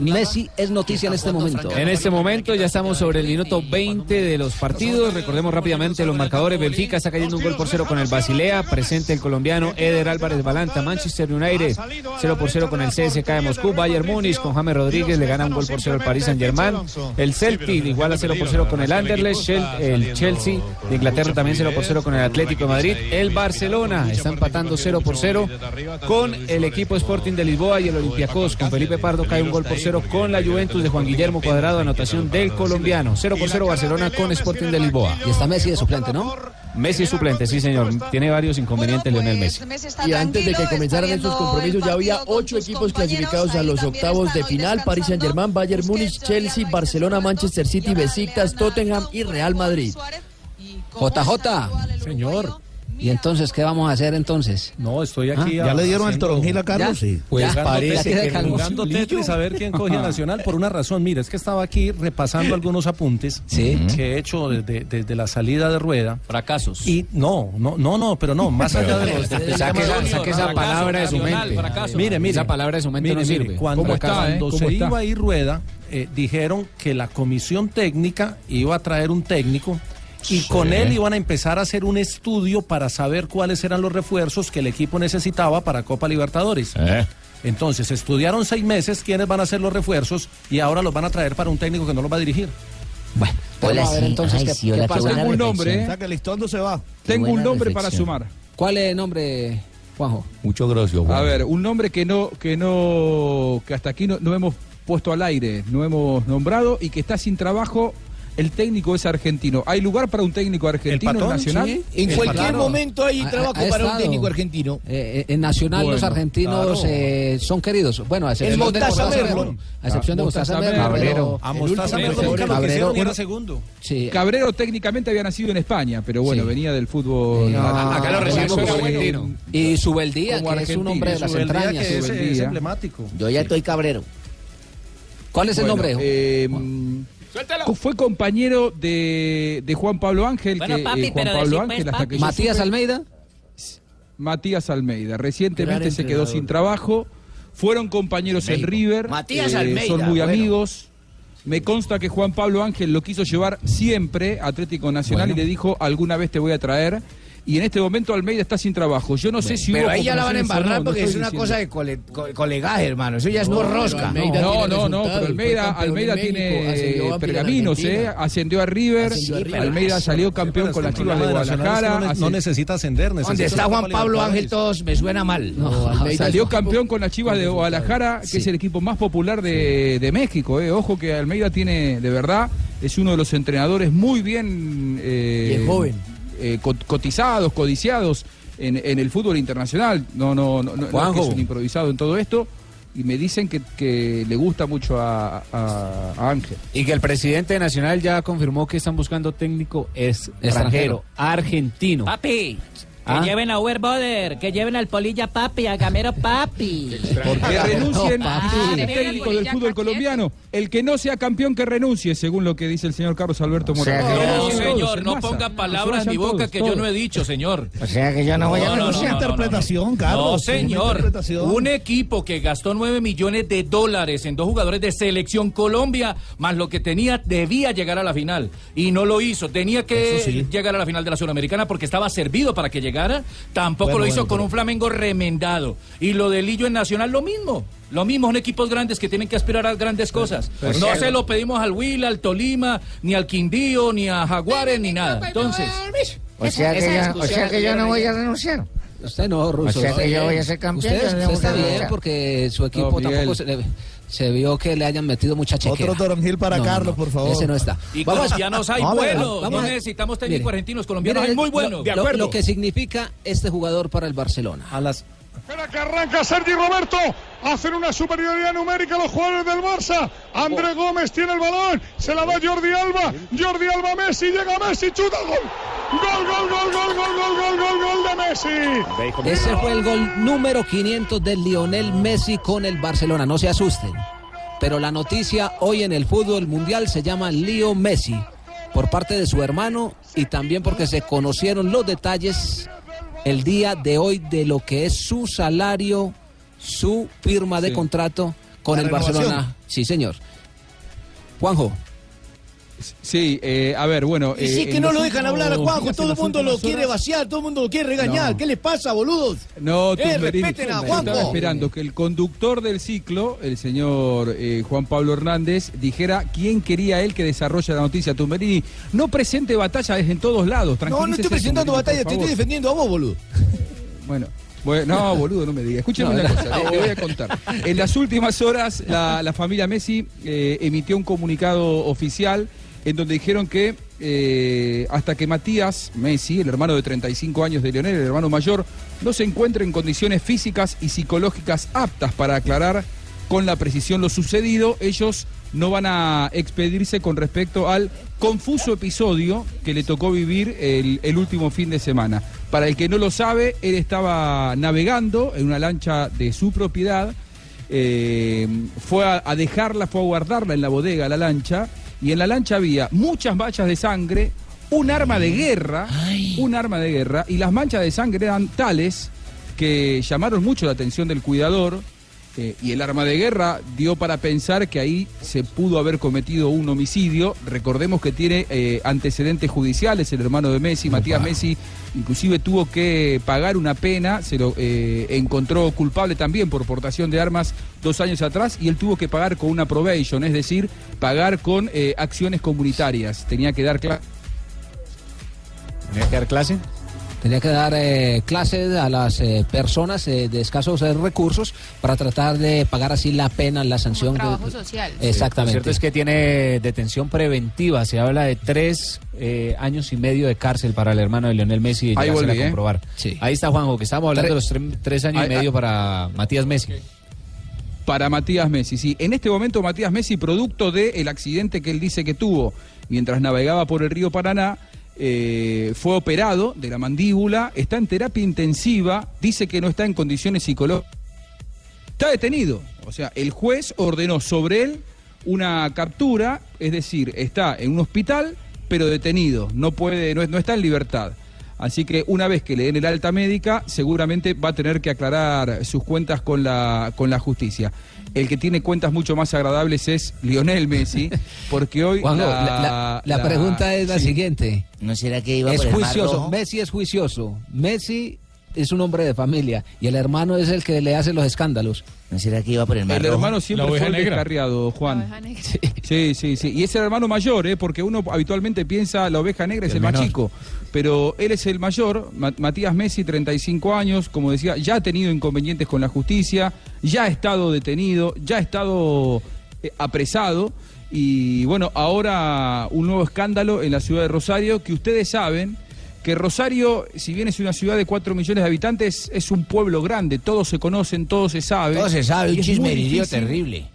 Speaker 6: Messi es noticia en este momento.
Speaker 19: En este momento ya estamos sobre el minuto 20 de los partidos. Recordemos rápidamente los marcadores. Benfica está cayendo un gol por cero con el Basilea. Presente el colombiano Eder Álvarez Balanta. Manchester United 0 por 0 con el CSK de Moscú. Bayern Múnich con James Rodríguez le gana un gol por cero al Paris Saint Germain. El Celtic igual a 0 por 0 con el Anderlecht. El Chelsea Chelsea. De Inglaterra también 0 por 0 con el Atlético de Madrid. El Barcelona está empatando 0 por 0 con el equipo Sporting de Lisboa y el Olympiacos. Con Felipe Pardo cae un gol por 0 con la Juventus de Juan Guillermo Cuadrado, anotación del colombiano. 0 por 0 Barcelona con Sporting de Lisboa.
Speaker 6: Y está Messi de suplente, ¿no?
Speaker 19: Messi es suplente, sí señor. Tiene varios inconvenientes Lionel Messi.
Speaker 10: Y antes de que comenzaran estos compromisos ya había ocho equipos clasificados a los octavos de final. Paris Saint Germain, Bayern Múnich, Chelsea, Barcelona, Manchester City, Besiktas, Tottenham y Real Madrid.
Speaker 6: JJ.
Speaker 11: Señor.
Speaker 6: ¿Y entonces qué vamos a hacer entonces?
Speaker 11: No, estoy aquí.
Speaker 15: ¿Ya le dieron el toronjil a Carlos?
Speaker 6: ¿Ya?
Speaker 15: Sí.
Speaker 11: Pues
Speaker 6: Ya,
Speaker 11: parece que jugando. Tetris a ver quién coge Nacional por una razón. Mira, es que estaba aquí repasando algunos apuntes que he hecho desde, desde la salida de rueda.
Speaker 13: Fracasos.
Speaker 11: Y no, no, no, no, pero no, más allá de los
Speaker 19: Saque esa, saque palabra de su mente.
Speaker 13: fracaso.
Speaker 11: Mire, mire.
Speaker 19: Esa palabra de su mente
Speaker 11: Mire,
Speaker 19: no
Speaker 11: mire,
Speaker 19: sirve.
Speaker 11: Cuando,
Speaker 14: ¿Cómo está, eh?
Speaker 11: cuando
Speaker 14: ¿Cómo
Speaker 11: se
Speaker 14: está?
Speaker 11: iba a ir rueda, eh, dijeron que la comisión técnica iba a traer un técnico y con él iban a empezar a hacer un estudio para saber cuáles eran los refuerzos que el equipo necesitaba para Copa Libertadores.
Speaker 13: Eh.
Speaker 11: Entonces, estudiaron seis meses quiénes van a ser los refuerzos y ahora los van a traer para un técnico que no los va a dirigir.
Speaker 6: Bueno,
Speaker 7: Hola,
Speaker 6: vamos a ver
Speaker 7: sí.
Speaker 6: entonces
Speaker 7: Ay,
Speaker 6: qué,
Speaker 7: sí,
Speaker 6: qué
Speaker 7: hola, qué
Speaker 6: pasa.
Speaker 7: buena
Speaker 14: Tengo un nombre, ¿eh?
Speaker 15: Listondo se va.
Speaker 14: Tengo un nombre para sumar.
Speaker 6: ¿Cuál es el nombre, Juanjo?
Speaker 20: Muchas gracias, Juan.
Speaker 14: A ver, un nombre que no, que no, que hasta aquí no, no hemos puesto al aire, no hemos nombrado y que está sin trabajo. El técnico es argentino. ¿Hay lugar para un técnico argentino en Nacional?
Speaker 11: sí.
Speaker 20: En
Speaker 6: El
Speaker 20: cualquier momento hay
Speaker 6: Ha-
Speaker 20: trabajo
Speaker 6: ha
Speaker 20: para un técnico argentino.
Speaker 6: Eh, eh, en Nacional los argentinos
Speaker 14: claro.
Speaker 6: eh, son queridos. Bueno, a excepción de
Speaker 20: Mostaza
Speaker 6: Mostaza
Speaker 20: Merlo.
Speaker 6: Merlo. A excepción de
Speaker 14: Mostaza
Speaker 6: Mostaza Merlo.
Speaker 14: Merlo.
Speaker 6: pero-
Speaker 11: A
Speaker 6: el
Speaker 11: Mostaza
Speaker 6: último-
Speaker 11: Merlo nunca lo
Speaker 6: Cabrero-
Speaker 11: quisieron y era segundo.
Speaker 6: Sí.
Speaker 14: Cabrero técnicamente había nacido en España, pero bueno,
Speaker 6: Sí.
Speaker 14: venía del fútbol.
Speaker 6: No,
Speaker 19: acá lo recibimos como argentino.
Speaker 6: Y Subeldía, que es un hombre de las entrañas.
Speaker 11: es, emblemático.
Speaker 7: Yo ya estoy cabrero.
Speaker 6: ¿Cuál es el nombre?
Speaker 14: Fue compañero de, de Juan Pablo Ángel,
Speaker 24: Bueno,
Speaker 14: que,
Speaker 24: papi,
Speaker 14: eh, Juan
Speaker 24: pero
Speaker 14: Pablo Ángel hasta que
Speaker 6: Matías
Speaker 14: supe-
Speaker 6: Almeida.
Speaker 14: Matías Almeida. Recientemente se quedó sin trabajo. Fueron compañeros en. River.
Speaker 20: Matías
Speaker 14: eh,
Speaker 20: Almeida,
Speaker 14: Son muy
Speaker 20: bueno.
Speaker 14: amigos. Me consta que Juan Pablo Ángel lo quiso llevar siempre a Atlético Nacional y le dijo alguna vez te voy a traer. Y en este momento Almeida está sin trabajo. Yo no sé si
Speaker 20: Pero
Speaker 14: hubo
Speaker 20: ahí ya la van a embarrar
Speaker 14: no, no
Speaker 20: porque es una
Speaker 14: diciendo.
Speaker 20: cosa de cole- co- colegaje, hermano. Eso ya es por
Speaker 10: No,
Speaker 20: rosca.
Speaker 14: No, no, no, pero Almeida, Almeida tiene
Speaker 10: en
Speaker 14: pergaminos, ¿eh? Ascendió a River. Almeida salió campeón con las chivas de Guadalajara.
Speaker 11: No, necesita ascender.
Speaker 20: Donde
Speaker 11: necesita
Speaker 20: está
Speaker 11: la
Speaker 20: Juan Pablo. Ángel, todos me suena mal.
Speaker 14: Salió campeón con las Chivas de Guadalajara, que es el equipo más popular de, de México. eh. Ojo que Almeida tiene, de verdad, es uno de los entrenadores muy bien eh,
Speaker 10: Y es joven.
Speaker 14: Eh, co- cotizados, codiciados en, en el fútbol internacional. No, no, no, no, no es
Speaker 6: Juanjo.
Speaker 14: un improvisado en todo esto. Y me dicen que, que le gusta mucho a, a- a Ángel.
Speaker 19: Y que el presidente de Nacional ya confirmó que están buscando técnico extranjero,
Speaker 6: Extranjero.
Speaker 19: argentino.
Speaker 24: Papi, que
Speaker 19: Ah.
Speaker 24: lleven a Uber Boder, que lleven al Polilla Papi, a Gamero Papi.
Speaker 14: Que renuncien
Speaker 24: No, papi.
Speaker 14: los técnicos del fútbol colombiano. El que no sea campeón que renuncie, según lo que dice el señor Carlos Alberto Morales.
Speaker 7: sea que-
Speaker 14: Que
Speaker 13: No, señor, no ponga
Speaker 14: Que
Speaker 13: palabras en mi boca
Speaker 14: todos,
Speaker 13: que yo no he dicho, señor.
Speaker 20: O sea que yo no voy a
Speaker 13: No, no, no,
Speaker 20: renunciar.
Speaker 13: no, no, no.
Speaker 15: interpretación, Carlos.
Speaker 13: No, señor.
Speaker 15: interpretación.
Speaker 13: Un equipo que gastó 9 millones de dólares en dos jugadores de selección Colombia, más lo que tenía, debía llegar a la final. Y no lo hizo. Tenía que
Speaker 15: sí.
Speaker 13: llegar a la final de la Sudamericana porque estaba servido para que llegara. Tampoco
Speaker 15: Bueno,
Speaker 13: lo hizo
Speaker 15: bueno,
Speaker 13: con
Speaker 15: pero-
Speaker 13: un Flamengo remendado. Y lo de Lillo en Nacional, lo mismo. Lo mismo, son equipos grandes que tienen que aspirar a grandes cosas.
Speaker 15: pero-
Speaker 13: no se lo pedimos al Huila, al Tolima, ni al Quindío, ni a Jaguares, ni nada. Entonces.
Speaker 20: O sea que yo, o sea que yo no voy a renunciar.
Speaker 6: Usted no, Russo.
Speaker 20: O sea que
Speaker 6: usted-
Speaker 20: yo voy a ser campeón,
Speaker 6: Usted,
Speaker 20: no
Speaker 6: usted está bien porque su equipo
Speaker 14: No,
Speaker 6: tampoco se, le- se vio que le hayan metido mucha chequera.
Speaker 15: Otro toronjil para
Speaker 6: No,
Speaker 15: Carlos,
Speaker 6: no,
Speaker 15: por favor.
Speaker 6: Ese no está.
Speaker 13: Y
Speaker 6: Vamos-
Speaker 13: colombianos hay
Speaker 6: vamos
Speaker 13: buenos.
Speaker 6: vamos
Speaker 13: No necesitamos técnicos
Speaker 6: Mire,
Speaker 13: argentinos. Colombianos
Speaker 6: mire,
Speaker 13: hay muy
Speaker 6: lo-
Speaker 13: buenos.
Speaker 6: Lo, lo que significa este jugador para el Barcelona.
Speaker 11: A las
Speaker 25: Espera que arranca Sergi Roberto. Hacen una superioridad numérica los jugadores del Barça. André Gómez tiene el balón. Se la da Jordi Alba. Jordi Alba Messi. Llega Messi. Chuta gol. Gol, gol, gol, gol, gol, gol, gol, gol, gol de Messi.
Speaker 6: Ese fue el gol número 500 de Lionel Messi con el Barcelona. No se asusten. Pero la noticia hoy en el fútbol mundial se llama Leo Messi. Por parte de su hermano y también porque se conocieron los detalles el día de hoy de lo que es su salario, su firma de
Speaker 14: Sí.
Speaker 6: contrato con
Speaker 15: La
Speaker 6: el
Speaker 15: renovación.
Speaker 6: Barcelona. Sí, señor. Juanjo.
Speaker 14: Sí, eh, a ver, bueno.
Speaker 26: Y sí
Speaker 14: eh,
Speaker 26: que
Speaker 14: en
Speaker 26: no lo dejan hablar a Juanjo, todo el mundo lo quiere vaciar, todo el mundo lo quiere regañar.
Speaker 14: No.
Speaker 26: ¿Qué les pasa, boludos?
Speaker 14: No,
Speaker 26: Eh,
Speaker 14: Tumberini,
Speaker 26: respeten a
Speaker 14: yo
Speaker 26: Juanjo.
Speaker 14: Estaba esperando que el conductor del ciclo, el señor eh, Juan Pablo Hernández, dijera quién quería él que desarrolle la noticia. Tumberini, no presente batalla desde en todos lados.
Speaker 26: No, no estoy presentando batalla, te estoy defendiendo a vos, boludo.
Speaker 14: Bueno, bueno, no, boludo, no me diga. Escúcheme
Speaker 26: No,
Speaker 14: una cosa, le, le voy a contar. En las últimas horas, la, la familia Messi eh, emitió un comunicado oficial en donde dijeron que eh, hasta que Matías Messi, el hermano de 35 años de Lionel, el hermano mayor, no se encuentre en condiciones físicas y psicológicas aptas para aclarar con la precisión lo sucedido, ellos no van a expedirse con respecto al confuso episodio que le tocó vivir el, el último fin de semana. Para el que no lo sabe, él estaba navegando en una lancha de su propiedad, eh, fue a, a dejarla, fue a guardarla en la bodega, la lancha, y en la lancha había muchas manchas de sangre, un arma de guerra, un arma de guerra, y las manchas de sangre eran tales que llamaron mucho la atención del cuidador, eh, y el arma de guerra dio para pensar que ahí se pudo haber cometido un homicidio. Recordemos que tiene eh, antecedentes judiciales el hermano de Messi, Matías Messi, inclusive tuvo que pagar una pena, se lo eh, encontró culpable también por portación de armas dos años atrás y él tuvo que pagar con una probation, es decir, pagar con acciones comunitarias. Tenía que dar clase.
Speaker 19: ¿Tenía que dar clase?
Speaker 6: Tenía que dar eh, clases a las eh, personas eh, de escasos eh, recursos para tratar de pagar así la pena, la sanción.
Speaker 27: Trabajo
Speaker 6: de-
Speaker 27: social.
Speaker 6: Exactamente.
Speaker 19: Lo cierto es que tiene detención preventiva. Se habla de tres eh, años y medio de cárcel para el hermano de Lionel Messi.
Speaker 14: Ahí
Speaker 19: llegársela
Speaker 14: volví,
Speaker 19: a
Speaker 14: ¿eh?
Speaker 19: comprobar.
Speaker 6: Sí.
Speaker 19: Ahí está Juanjo, que estamos hablando de los tre- tres años
Speaker 14: Ahí-
Speaker 19: y medio
Speaker 14: ah.
Speaker 19: para Matías Messi.
Speaker 14: para Matías Messi. Sí, en este momento Matías Messi, producto del accidente que él dice que tuvo mientras navegaba por el río Paraná, eh, fue operado de la mandíbula, está en terapia intensiva, dice que no está en condiciones psicológicas. Está detenido. O sea, el juez ordenó sobre él una captura, es decir, está en un hospital, pero detenido, no puede, no, no está en libertad. Así que una vez que le den el alta médica, seguramente va a tener que aclarar sus cuentas con la, con la justicia. El que tiene cuentas mucho más agradables es Lionel Messi, porque hoy
Speaker 6: Juanjo,
Speaker 14: la,
Speaker 6: la, la- la
Speaker 14: la-
Speaker 6: pregunta es la
Speaker 14: sí.
Speaker 6: siguiente.
Speaker 7: ¿No será que iba
Speaker 6: es
Speaker 7: por el Mar
Speaker 6: juicioso.
Speaker 7: Rojo?
Speaker 6: Messi es juicioso. Messi es un hombre de familia y el hermano es el que le hace los escándalos.
Speaker 7: ¿No será que iba por el
Speaker 14: El hermano siempre fue el descarriado, Juan. Sí, sí, sí. Y es el hermano mayor, ¿eh? porque uno habitualmente piensa la oveja negra es
Speaker 19: El
Speaker 14: el, más
Speaker 19: menor.
Speaker 14: chico. Pero él es el mayor, Ma- Matías Messi, 35 años, como decía, ya ha tenido inconvenientes con la justicia, ya ha estado detenido, ya ha estado eh, apresado. Y bueno, ahora un nuevo escándalo en la ciudad de Rosario, que ustedes saben que Rosario, si bien es una ciudad de 4 millones de habitantes, es un pueblo grande, todos se conocen, todo se sabe.
Speaker 7: Todo se sabe, un
Speaker 14: es muy
Speaker 7: chismerío
Speaker 14: difícil-
Speaker 7: terrible.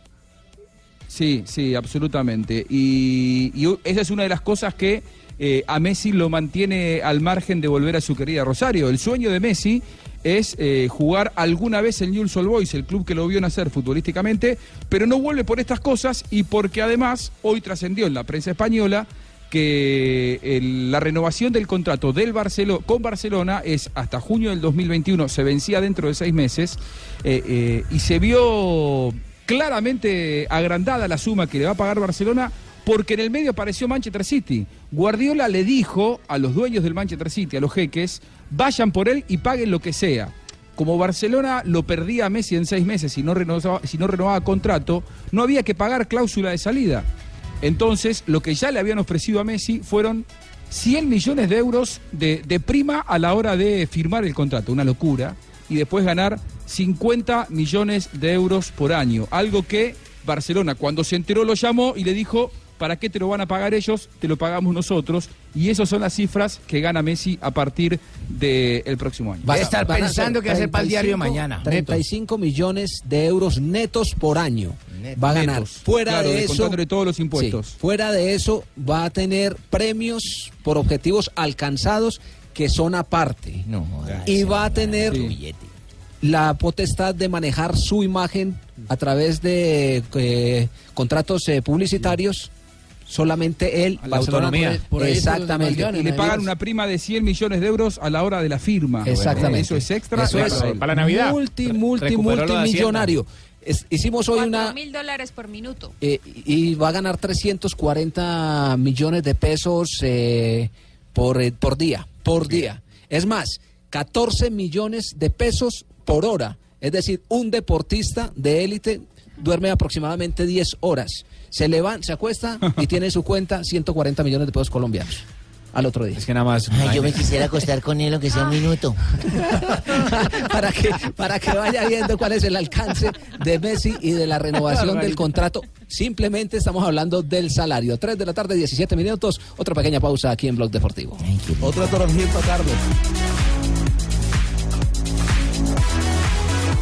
Speaker 14: Sí, sí, absolutamente. Y, esa es una de las cosas que eh, a Messi lo mantiene al margen de volver a su querida Rosario. El sueño de Messi es eh, jugar alguna vez en Newell's Old Boys, el club que lo vio nacer futbolísticamente, pero no vuelve por estas cosas y porque además hoy trascendió en la prensa española que el- la renovación del contrato del Barcelo, con Barcelona es hasta junio del 2021, se vencía dentro de seis meses eh, eh, y se vio claramente agrandada la suma que le va a pagar Barcelona porque en el medio apareció Manchester City. Guardiola le dijo a los dueños del Manchester City, a los jeques, vayan por él y paguen lo que sea. Como Barcelona lo perdía a Messi en seis meses si no renovaba, si no renovaba contrato, no había que pagar cláusula de salida. Entonces, lo que ya le habían ofrecido a Messi fueron 100 millones de euros de prima a la hora de firmar el contrato, una locura, y después ganar 50 millones de euros por año, algo que Barcelona cuando se enteró lo llamó y le dijo, ¿para qué te lo van a pagar ellos? Te lo pagamos nosotros, y esas son las cifras que gana Messi a partir del próximo año.
Speaker 7: Debe estar pensando que va a ser para el diario de
Speaker 6: 35
Speaker 7: mañana.
Speaker 6: 35 millones de euros netos por año va a ganar. Fuera
Speaker 14: Claro,
Speaker 6: de eso,
Speaker 14: descontándole todos los impuestos.
Speaker 6: Sí, fuera de eso va a tener premios por objetivos alcanzados que son aparte. y va a tener la potestad de manejar su imagen a través de eh, contratos eh, publicitarios. Solamente él,
Speaker 14: La
Speaker 6: Barcelona
Speaker 14: autonomía.
Speaker 6: puede- Exactamente.
Speaker 14: Y le pagan una prima de 100 millones de euros a la hora de la firma.
Speaker 6: Exactamente.
Speaker 14: Eso es extra.
Speaker 6: Eso es
Speaker 14: Claro.
Speaker 6: multi, multi,
Speaker 19: Recuperó lo de
Speaker 6: multimillonario. es- hicimos hoy una...
Speaker 27: mil dólares por minuto.
Speaker 6: eh, y va a ganar 340 millones de pesos eh, por, eh, por día, por día. Es más, 14 millones de pesos por hora. Es decir, un deportista de élite duerme aproximadamente 10 horas. Se levanta, se acuesta y tiene en su cuenta 140 millones de pesos colombianos al otro día.
Speaker 19: Es que nada más.
Speaker 7: Ay, yo me quisiera acostar con él aunque sea un minuto.
Speaker 6: para que para que vaya viendo cuál es el alcance de Messi y de la renovación del contrato. Simplemente estamos hablando del salario. 3 de la tarde, 17 minutos. Otra pequeña pausa aquí en Blog Deportivo.
Speaker 26: Otra torrejita, Carlos.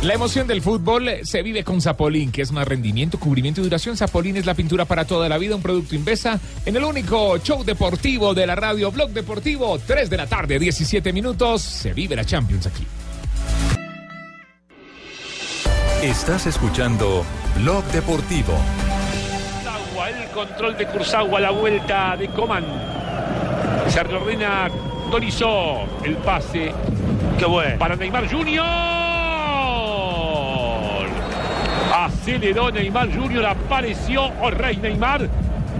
Speaker 21: La emoción del fútbol se vive con Zapolín, que es más rendimiento, cubrimiento y duración. Zapolín es la pintura para toda la vida, un producto Invesa en el único show deportivo de la radio Blog Deportivo. 3 de la tarde, 17 minutos. Se vive la Champions aquí.
Speaker 1: Estás escuchando Blog Deportivo.
Speaker 28: El control de Cursagua, la vuelta de Coman. Se reordena Dorizó, el pase. Qué bueno. Para Neymar Junior. Aceleró Neymar Junior, apareció o Rey Neymar.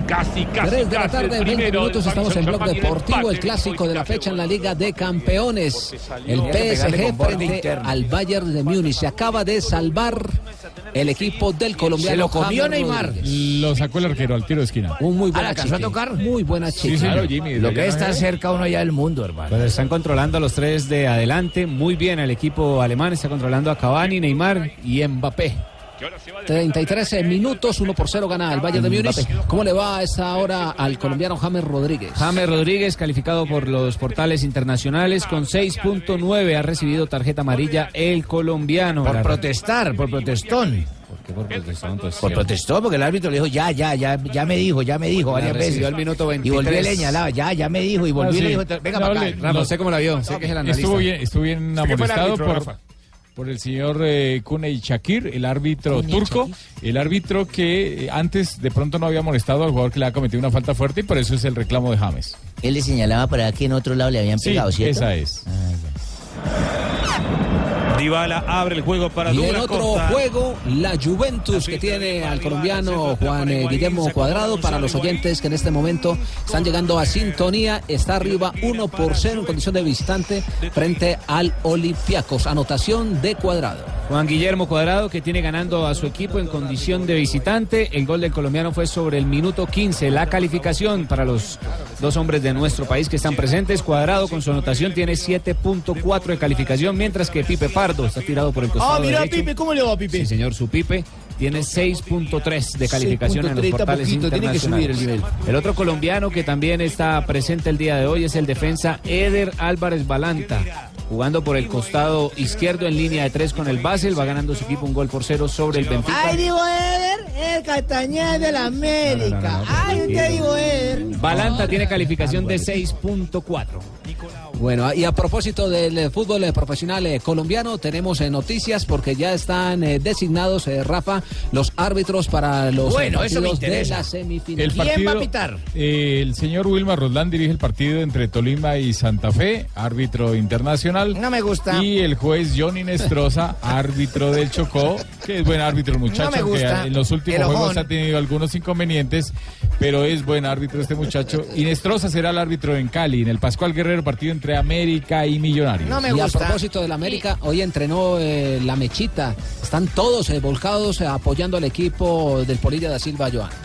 Speaker 28: Casi, casi,
Speaker 6: 3 de la tarde,
Speaker 28: el
Speaker 6: 20
Speaker 28: primero
Speaker 6: minutos, estamos en Blog Deportivo, el clásico de la fecha en la Liga de Campeones. El PSG frente al Bayern de Múnich. Se acaba de salvar el equipo del colombiano.
Speaker 16: Se lo comió Neymar. Lo sacó el arquero al tiro de esquina.
Speaker 6: Un muy buena
Speaker 16: ¿la alcanzó a
Speaker 6: chica.
Speaker 16: tocar?
Speaker 6: Muy buena chica.
Speaker 16: Sí, señor. Jimmy,
Speaker 20: Lo
Speaker 16: ¿de
Speaker 20: que
Speaker 16: allá
Speaker 20: es
Speaker 16: no
Speaker 20: estar
Speaker 16: es?
Speaker 20: cerca uno ya del mundo, hermano.
Speaker 19: Pues están controlando a los tres de adelante muy bien el equipo alemán. Está controlando a Cavani, Neymar y Mbappé.
Speaker 6: 33 minutos, 1 por 0 gana el Bayern de Múnich. ¿Cómo le va a esta hora al colombiano James Rodríguez?
Speaker 19: James Rodríguez, calificado por los portales internacionales con 6.9, ha recibido tarjeta amarilla el colombiano.
Speaker 7: Por protestar, por protestón.
Speaker 19: ¿Por qué por protestón? Pues,
Speaker 7: Por protestó, porque el árbitro le dijo, ya, ya, ya, ya me dijo, ya me dijo varias veces.
Speaker 19: al minuto
Speaker 7: Y volvió
Speaker 19: 23.
Speaker 7: y señalaba, ya, ya me dijo, y volvió
Speaker 16: Ah,
Speaker 7: y le dijo, venga
Speaker 16: No,
Speaker 7: para acá.
Speaker 19: ¿usted cómo la vio? Sé que es el analista.
Speaker 16: Estuvo bien, estuvo bien
Speaker 19: ¿Usted qué fue el árbitro,
Speaker 16: por,
Speaker 19: Rafa?
Speaker 16: Por el señor eh, Kuney Shakir, el árbitro turco, el árbitro que eh, antes de pronto no había molestado al jugador que le ha cometido una falta fuerte y por eso es el reclamo de James.
Speaker 7: Él le señalaba para que en otro lado le habían
Speaker 16: Sí,
Speaker 7: pegado, ¿cierto?
Speaker 16: esa es.
Speaker 22: Dybala abre el juego para
Speaker 6: Y en otro
Speaker 22: Costa.
Speaker 6: juego, la Juventus que tiene al colombiano Juan eh, Guillermo Cuadrado. Para los oyentes que en este momento están llegando a sintonía, está arriba 1 por 0 en condición de visitante frente al Olympiacos. Anotación de Cuadrado.
Speaker 19: Juan Guillermo Cuadrado que tiene ganando a su equipo en condición de visitante. El gol del colombiano fue sobre el minuto 15. La calificación para los dos hombres de nuestro país que están presentes. Cuadrado con su anotación tiene 7.4 de calificación, mientras que Pipe Pardo está tirado por el costado
Speaker 26: Ah, mira,
Speaker 19: derecho.
Speaker 26: Pipe, ¿cómo le va Pipe?
Speaker 19: Sí, señor, su Pipe tiene 6.3 de calificación en los
Speaker 26: 6.3, está
Speaker 19: portales
Speaker 26: poquito, tiene que subir el
Speaker 19: internacionales.
Speaker 26: nivel.
Speaker 19: El otro colombiano que también está presente el día de hoy es el defensa Eder Álvarez Balanta. Jugando por el costado izquierdo en línea de tres con el Basel, va ganando su equipo un gol por cero sobre el Benfica.
Speaker 12: Ay, digo Eder, el Castañeda de la América. Ay, usted digo Eder.
Speaker 19: Balanta tiene calificación de 6.4.
Speaker 6: Bueno, y a propósito del eh, fútbol eh, profesional eh, colombiano, tenemos eh, noticias porque ya están eh, designados, eh, Rafa, los árbitros para los
Speaker 20: Bueno,
Speaker 6: partidos de la semifinal.
Speaker 16: El partido, eh, el señor Wilmar Roldán dirige el partido entre Tolima y Santa Fe, árbitro internacional.
Speaker 7: No me gusta.
Speaker 16: Y el juez Johnny Nestroza, árbitro del Chocó, que es buen árbitro muchacho,
Speaker 7: No me gusta.
Speaker 16: en los últimos
Speaker 7: El ojón.
Speaker 16: juegos ha tenido algunos inconvenientes, pero es buen árbitro este muchacho. Y Nestroza será el árbitro en Cali, en el Pascual Guerrero, partido entre América y Millonarios.
Speaker 6: y a propósito del América, hoy entrenó eh, la Mechita. Están todos eh, volcados eh, apoyando al equipo del Polilla da Silva Joan.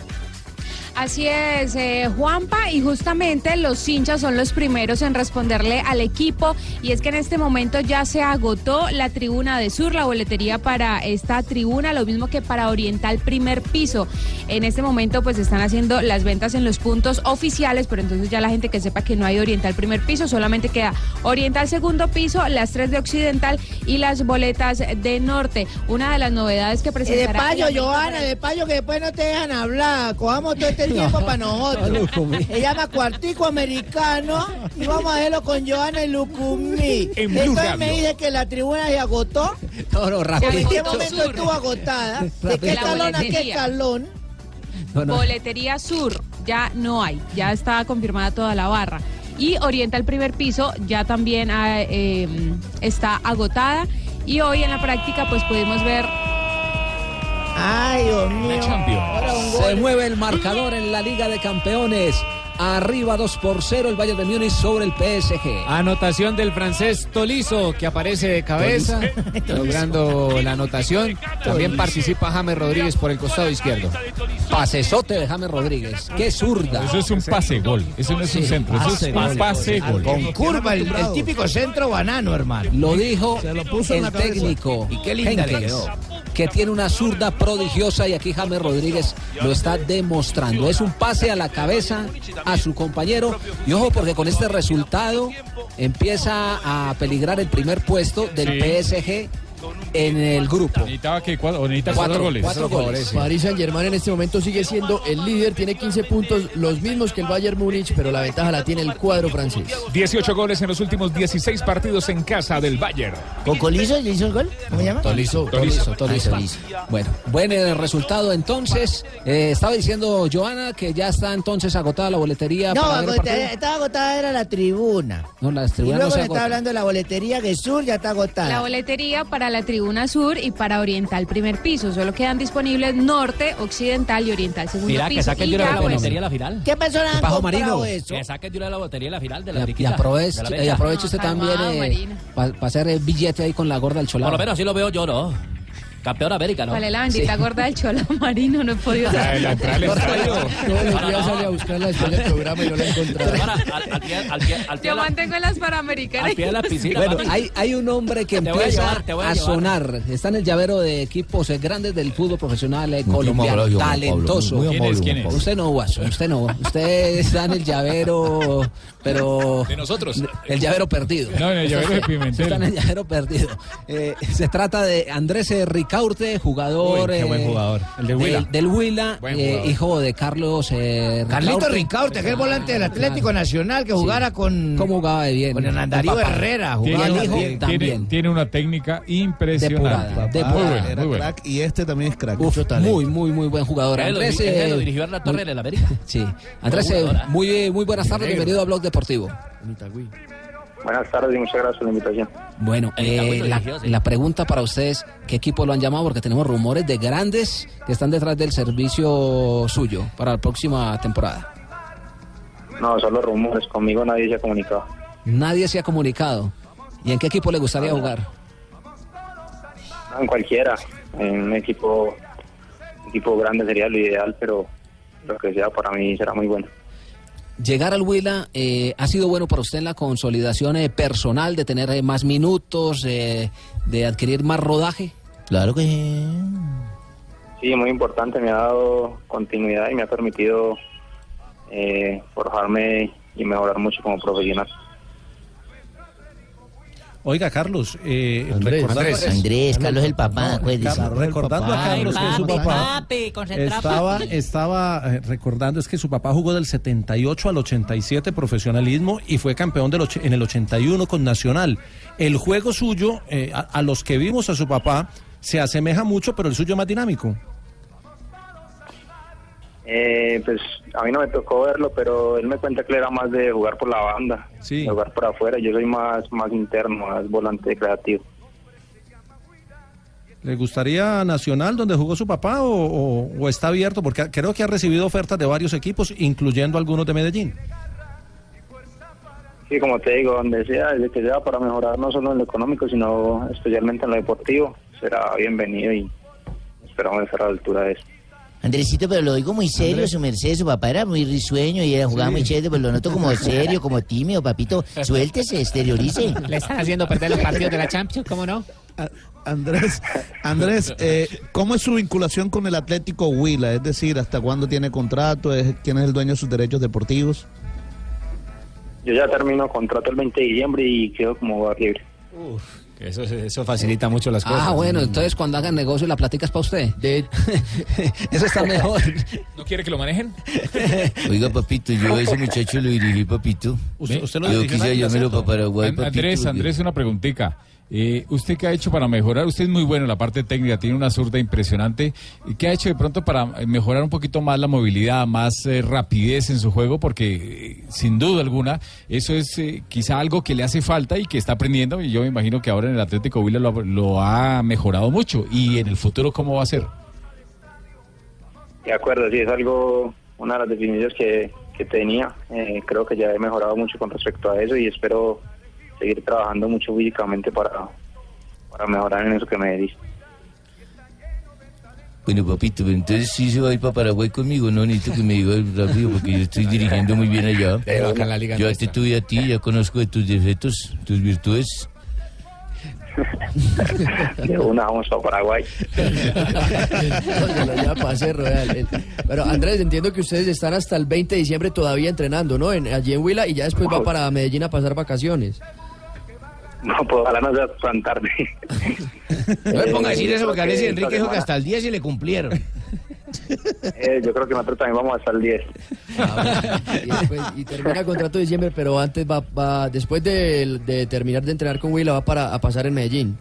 Speaker 27: Así es, eh, Juanpa, y justamente los hinchas son los primeros en responderle al equipo, y es que en este momento ya se agotó la tribuna de sur, la boletería para esta tribuna, lo mismo que para Oriental primer piso. En este momento pues están haciendo las ventas en los puntos oficiales, pero entonces ya la gente que sepa que no hay Oriental primer piso, solamente queda Oriental segundo piso, las tres de Occidental y las boletas de Norte. Una de las novedades que
Speaker 12: Eh, de
Speaker 27: presentará...
Speaker 12: payo, Johanna, de payo que después no te dejan hablar. Cojamos todo este tiempo para nosotros. Se llama Cuartico Americano y vamos a verlo con Johanna y Lucumí.
Speaker 6: En Blue
Speaker 12: Entonces
Speaker 6: Radio.
Speaker 12: me dice que la tribuna se agotó.
Speaker 6: No, no,
Speaker 12: ¿En qué momento estuvo agotada? ¿De qué talón a qué talón?
Speaker 6: No, no.
Speaker 27: Boletería Sur, ya no hay, ya está confirmada toda la barra. Y Oriental primer piso ya también ah, eh, está agotada. Y hoy en la práctica pues pudimos ver
Speaker 12: Ay, Dios mío.
Speaker 6: Se mueve el marcador en la Liga de Campeones. Arriba 2 por 0 el Bayern de Múnich sobre el PSG.
Speaker 19: Anotación del francés Tolizo, que aparece de cabeza, logrando la anotación. También participa James Rodríguez por el costado izquierdo.
Speaker 6: Pasesote de James Rodríguez. Qué zurda.
Speaker 21: Eso es un pase gol. Eso no es un centro. Eso es un pase gol.
Speaker 7: Con curva, el, el típico centro banano, hermano.
Speaker 6: Lo dijo
Speaker 7: Se lo puso en
Speaker 6: el técnico
Speaker 7: Y qué linda le
Speaker 6: Henkens,
Speaker 7: quedó.
Speaker 6: que tiene una zurda prodigiosa y aquí James Rodríguez lo está demostrando. Es un pase a la cabeza a su compañero. Y ojo porque con este resultado empieza a peligrar el primer puesto del PSG en el grupo.
Speaker 21: Necesitaba que cuatro, necesita
Speaker 6: Cuatro,
Speaker 21: cuatro goles.
Speaker 6: cuatro goles.
Speaker 10: Paris Saint Germain en este momento sigue siendo el líder, tiene 15 puntos, los mismos que el Bayern Múnich, pero la ventaja la tiene el cuadro francés.
Speaker 21: 18 goles en los últimos 16 partidos en casa del Bayern.
Speaker 7: ¿Cocolizo le hizo el gol? ¿Cómo se llama?
Speaker 6: Tolizo, Tolizo, Tolizo.
Speaker 7: Tolizo.
Speaker 6: Bueno, buen eh, resultado entonces. Eh, estaba diciendo Joana que ya está entonces agotada la boletería
Speaker 12: No,
Speaker 6: para ver el
Speaker 12: estaba agotada era la tribuna.
Speaker 6: No, las
Speaker 12: Y
Speaker 6: tribunas
Speaker 12: luego
Speaker 6: no se
Speaker 12: está hablando de la boletería que sur ya está agotada.
Speaker 27: La boletería para la tribuna sur y para oriental primer piso. Solo quedan disponibles norte, occidental y oriental segundo
Speaker 24: Mira, que
Speaker 27: piso.
Speaker 24: saquen
Speaker 27: Y
Speaker 24: de la
Speaker 27: bueno,
Speaker 24: boletería a la final.
Speaker 12: ¿Qué personas han comprado
Speaker 6: Marino.
Speaker 12: eso?
Speaker 24: Que saquen de la boletería a la final de la
Speaker 6: Y, aproveche,
Speaker 24: de la
Speaker 6: y aproveche usted también
Speaker 27: Marino.
Speaker 6: para hacer el billete ahí con la gorda del
Speaker 24: Por
Speaker 6: cholado.
Speaker 24: lo menos así lo veo yo, ¿no? Campeón América, ¿no?
Speaker 27: ¿Cuál es la bendita gorda del Chola Marino? No he podido
Speaker 21: La de la entrada al estadio.
Speaker 10: Todos los días sale a buscarla después del programa y no la
Speaker 24: al pie
Speaker 27: Yo mantengo en las panamericanas.
Speaker 24: al pie de la piscina.
Speaker 6: Bueno, hay, hay un hombre que
Speaker 24: Te voy a
Speaker 6: empieza
Speaker 24: llevar, a
Speaker 6: sonar. Está en el llavero de equipos eh, grandes del fútbol profesional eh, colombiano.
Speaker 20: Pablo,
Speaker 6: talentoso.
Speaker 20: muy
Speaker 21: ¿Quién es? ¿Quién es?
Speaker 20: Pablo.
Speaker 6: Usted no, Guaso, usted no. Usted está en el llavero, pero...
Speaker 21: De nosotros.
Speaker 6: El llavero perdido.
Speaker 21: No, en el llavero de Pimentel.
Speaker 6: Está en el llavero perdido. Eh, se trata de Andrés eh, Ricaurte, jugador...
Speaker 20: Uy, qué
Speaker 6: eh,
Speaker 20: buen jugador.
Speaker 21: El de Huila.
Speaker 6: Del, del Huila, eh, hijo de Carlos eh,
Speaker 7: Carlito Ricaurte, que es el volante del Atlético Nacional, que jugara con,
Speaker 6: ¿Cómo jugaba de bien?
Speaker 7: con Hernán Darío. Herrera.
Speaker 6: Tiene
Speaker 7: Jugaba
Speaker 6: el hijo
Speaker 7: también.
Speaker 6: también.
Speaker 21: Tiene, tiene una técnica impresionante.
Speaker 6: Depurada,
Speaker 21: Muy
Speaker 6: depurada.
Speaker 21: bueno,
Speaker 15: Era
Speaker 21: muy bueno.
Speaker 15: crack y este también es crack.
Speaker 6: Uf,
Speaker 15: Mucho talento.
Speaker 6: muy, muy, muy buen jugador. Andrés, eh,
Speaker 24: lo dirigió en la torre del América.
Speaker 6: Sí. Andrés,
Speaker 24: Muy
Speaker 6: eh,
Speaker 24: ¿eh?
Speaker 6: muy, muy buenas tardes, bienvenido a Blog Deportivo.
Speaker 29: Buenas tardes y muchas gracias por la invitación.
Speaker 6: Bueno, eh, la pregunta para ustedes, ¿qué equipo lo han llamado? Porque tenemos rumores de grandes que están detrás del servicio suyo para la próxima temporada.
Speaker 29: No, solo rumores, conmigo nadie se ha comunicado.
Speaker 6: Nadie se ha comunicado. ¿Y en qué equipo le gustaría jugar?
Speaker 29: En cualquiera, en un equipo, equipo grande sería lo ideal, pero lo que sea para mí será muy bueno.
Speaker 6: Llegar al Huila eh, ha sido bueno para usted en la consolidación eh, personal, de tener eh, más minutos, eh, de adquirir más rodaje.
Speaker 20: Claro que sí.
Speaker 29: Sí, muy importante, me ha dado continuidad y me ha permitido eh, forjarme y mejorar mucho como profesional.
Speaker 11: Oiga, Carlos, eh,
Speaker 10: Andrés.
Speaker 11: recordando,
Speaker 7: Andrés, Andrés, Carlos el papá, acuérdese.
Speaker 11: Carlos, recordando a Carlos que su papá
Speaker 24: papi,
Speaker 11: estaba,
Speaker 24: papi.
Speaker 11: estaba eh, recordando es que su papá jugó del 78 al 87 profesionalismo y fue campeón del och- en el 81 con Nacional. El juego suyo, eh, a, a los que vimos a su papá, se asemeja mucho, pero el suyo es más dinámico.
Speaker 29: Eh, pues a mí no me tocó verlo, pero él me cuenta que él era más de jugar por la banda,
Speaker 11: Sí.
Speaker 29: de jugar por afuera. Yo soy más, más interno, más volante creativo.
Speaker 11: ¿Le gustaría Nacional donde jugó su papá o, o- o está abierto? Porque creo que ha recibido ofertas de varios equipos, incluyendo algunos de Medellín.
Speaker 29: Sí, como te digo, donde sea, desde que sea para mejorar no solo en lo económico, sino especialmente en lo deportivo, será bienvenido y esperamos estar a la altura de eso.
Speaker 7: Andresito, pero lo digo muy serio, su merced, su papá era muy risueño y era jugaba muy chévere, pero lo noto como serio, como tímido, papito. Suéltese, exteriorice.
Speaker 19: Le están haciendo perder los partidos de la Champions, ¿cómo no?
Speaker 15: A- Andrés, Andrés, eh, ¿cómo es su vinculación con el Atlético Huila? Es decir, ¿hasta cuándo tiene contrato? ¿Es- ¿Quién es el dueño de sus derechos deportivos?
Speaker 29: Yo ya termino contrato el 20 de diciembre y quedo como jugador libre.
Speaker 19: Eso, eso facilita mucho las cosas.
Speaker 6: Ah, bueno, entonces cuando hagan negocio la plática es para usted. Eso está mejor.
Speaker 21: ¿No quiere que lo manejen?
Speaker 20: Oiga, papito, yo a ese muchacho lo dirigí, papito.
Speaker 11: Usted- usted lo
Speaker 20: yo quise
Speaker 11: ¿cierto?
Speaker 20: para Paraguay, papito.
Speaker 21: Andrés, Andrés, una preguntita. Eh, ¿Usted qué ha hecho para mejorar? Usted es muy bueno en la parte técnica, tiene una zurda impresionante. ¿Y qué ha hecho de pronto para eh, mejorar un poquito más la movilidad, más eh, rapidez en su juego? Porque eh, sin duda alguna eso es quizá algo que le hace falta y que está aprendiendo. Y yo me imagino que ahora en el Atlético Huila lo, lo ha mejorado mucho. ¿Y en el futuro cómo va a ser?
Speaker 29: De acuerdo, sí, es algo, una de las definiciones que, que tenía. Creo que ya he mejorado mucho con respecto a eso y espero seguir trabajando mucho físicamente para, para mejorar en eso que me diste.
Speaker 20: Bueno, papito, pero entonces sí se va a ir para Paraguay conmigo, no necesito que me diga rápido porque yo estoy dirigiendo muy bien allá.
Speaker 19: Pero acá en la liga
Speaker 20: yo
Speaker 19: nuestra.
Speaker 20: te tuve a ti, ya conozco de tus defectos, tus virtudes.
Speaker 29: De una vamos a Paraguay.
Speaker 10: Pero Andrés, entiendo que ustedes están hasta el 20 de diciembre todavía entrenando, ¿no? En, allí en Huila y ya después va para Medellín a pasar vacaciones.
Speaker 29: No, pues ojalá no sea tan tarde.
Speaker 30: No me ponga a decir eso porque Alexis
Speaker 29: que
Speaker 30: Enrique dijo que hasta el 10 se le cumplieron.
Speaker 29: Eh, yo creo que nosotros también vamos hasta el 10.
Speaker 10: Y, después- y termina el contrato de diciembre, pero antes va, va después de, de terminar de entrenar con Huila va para a pasar en Medellín.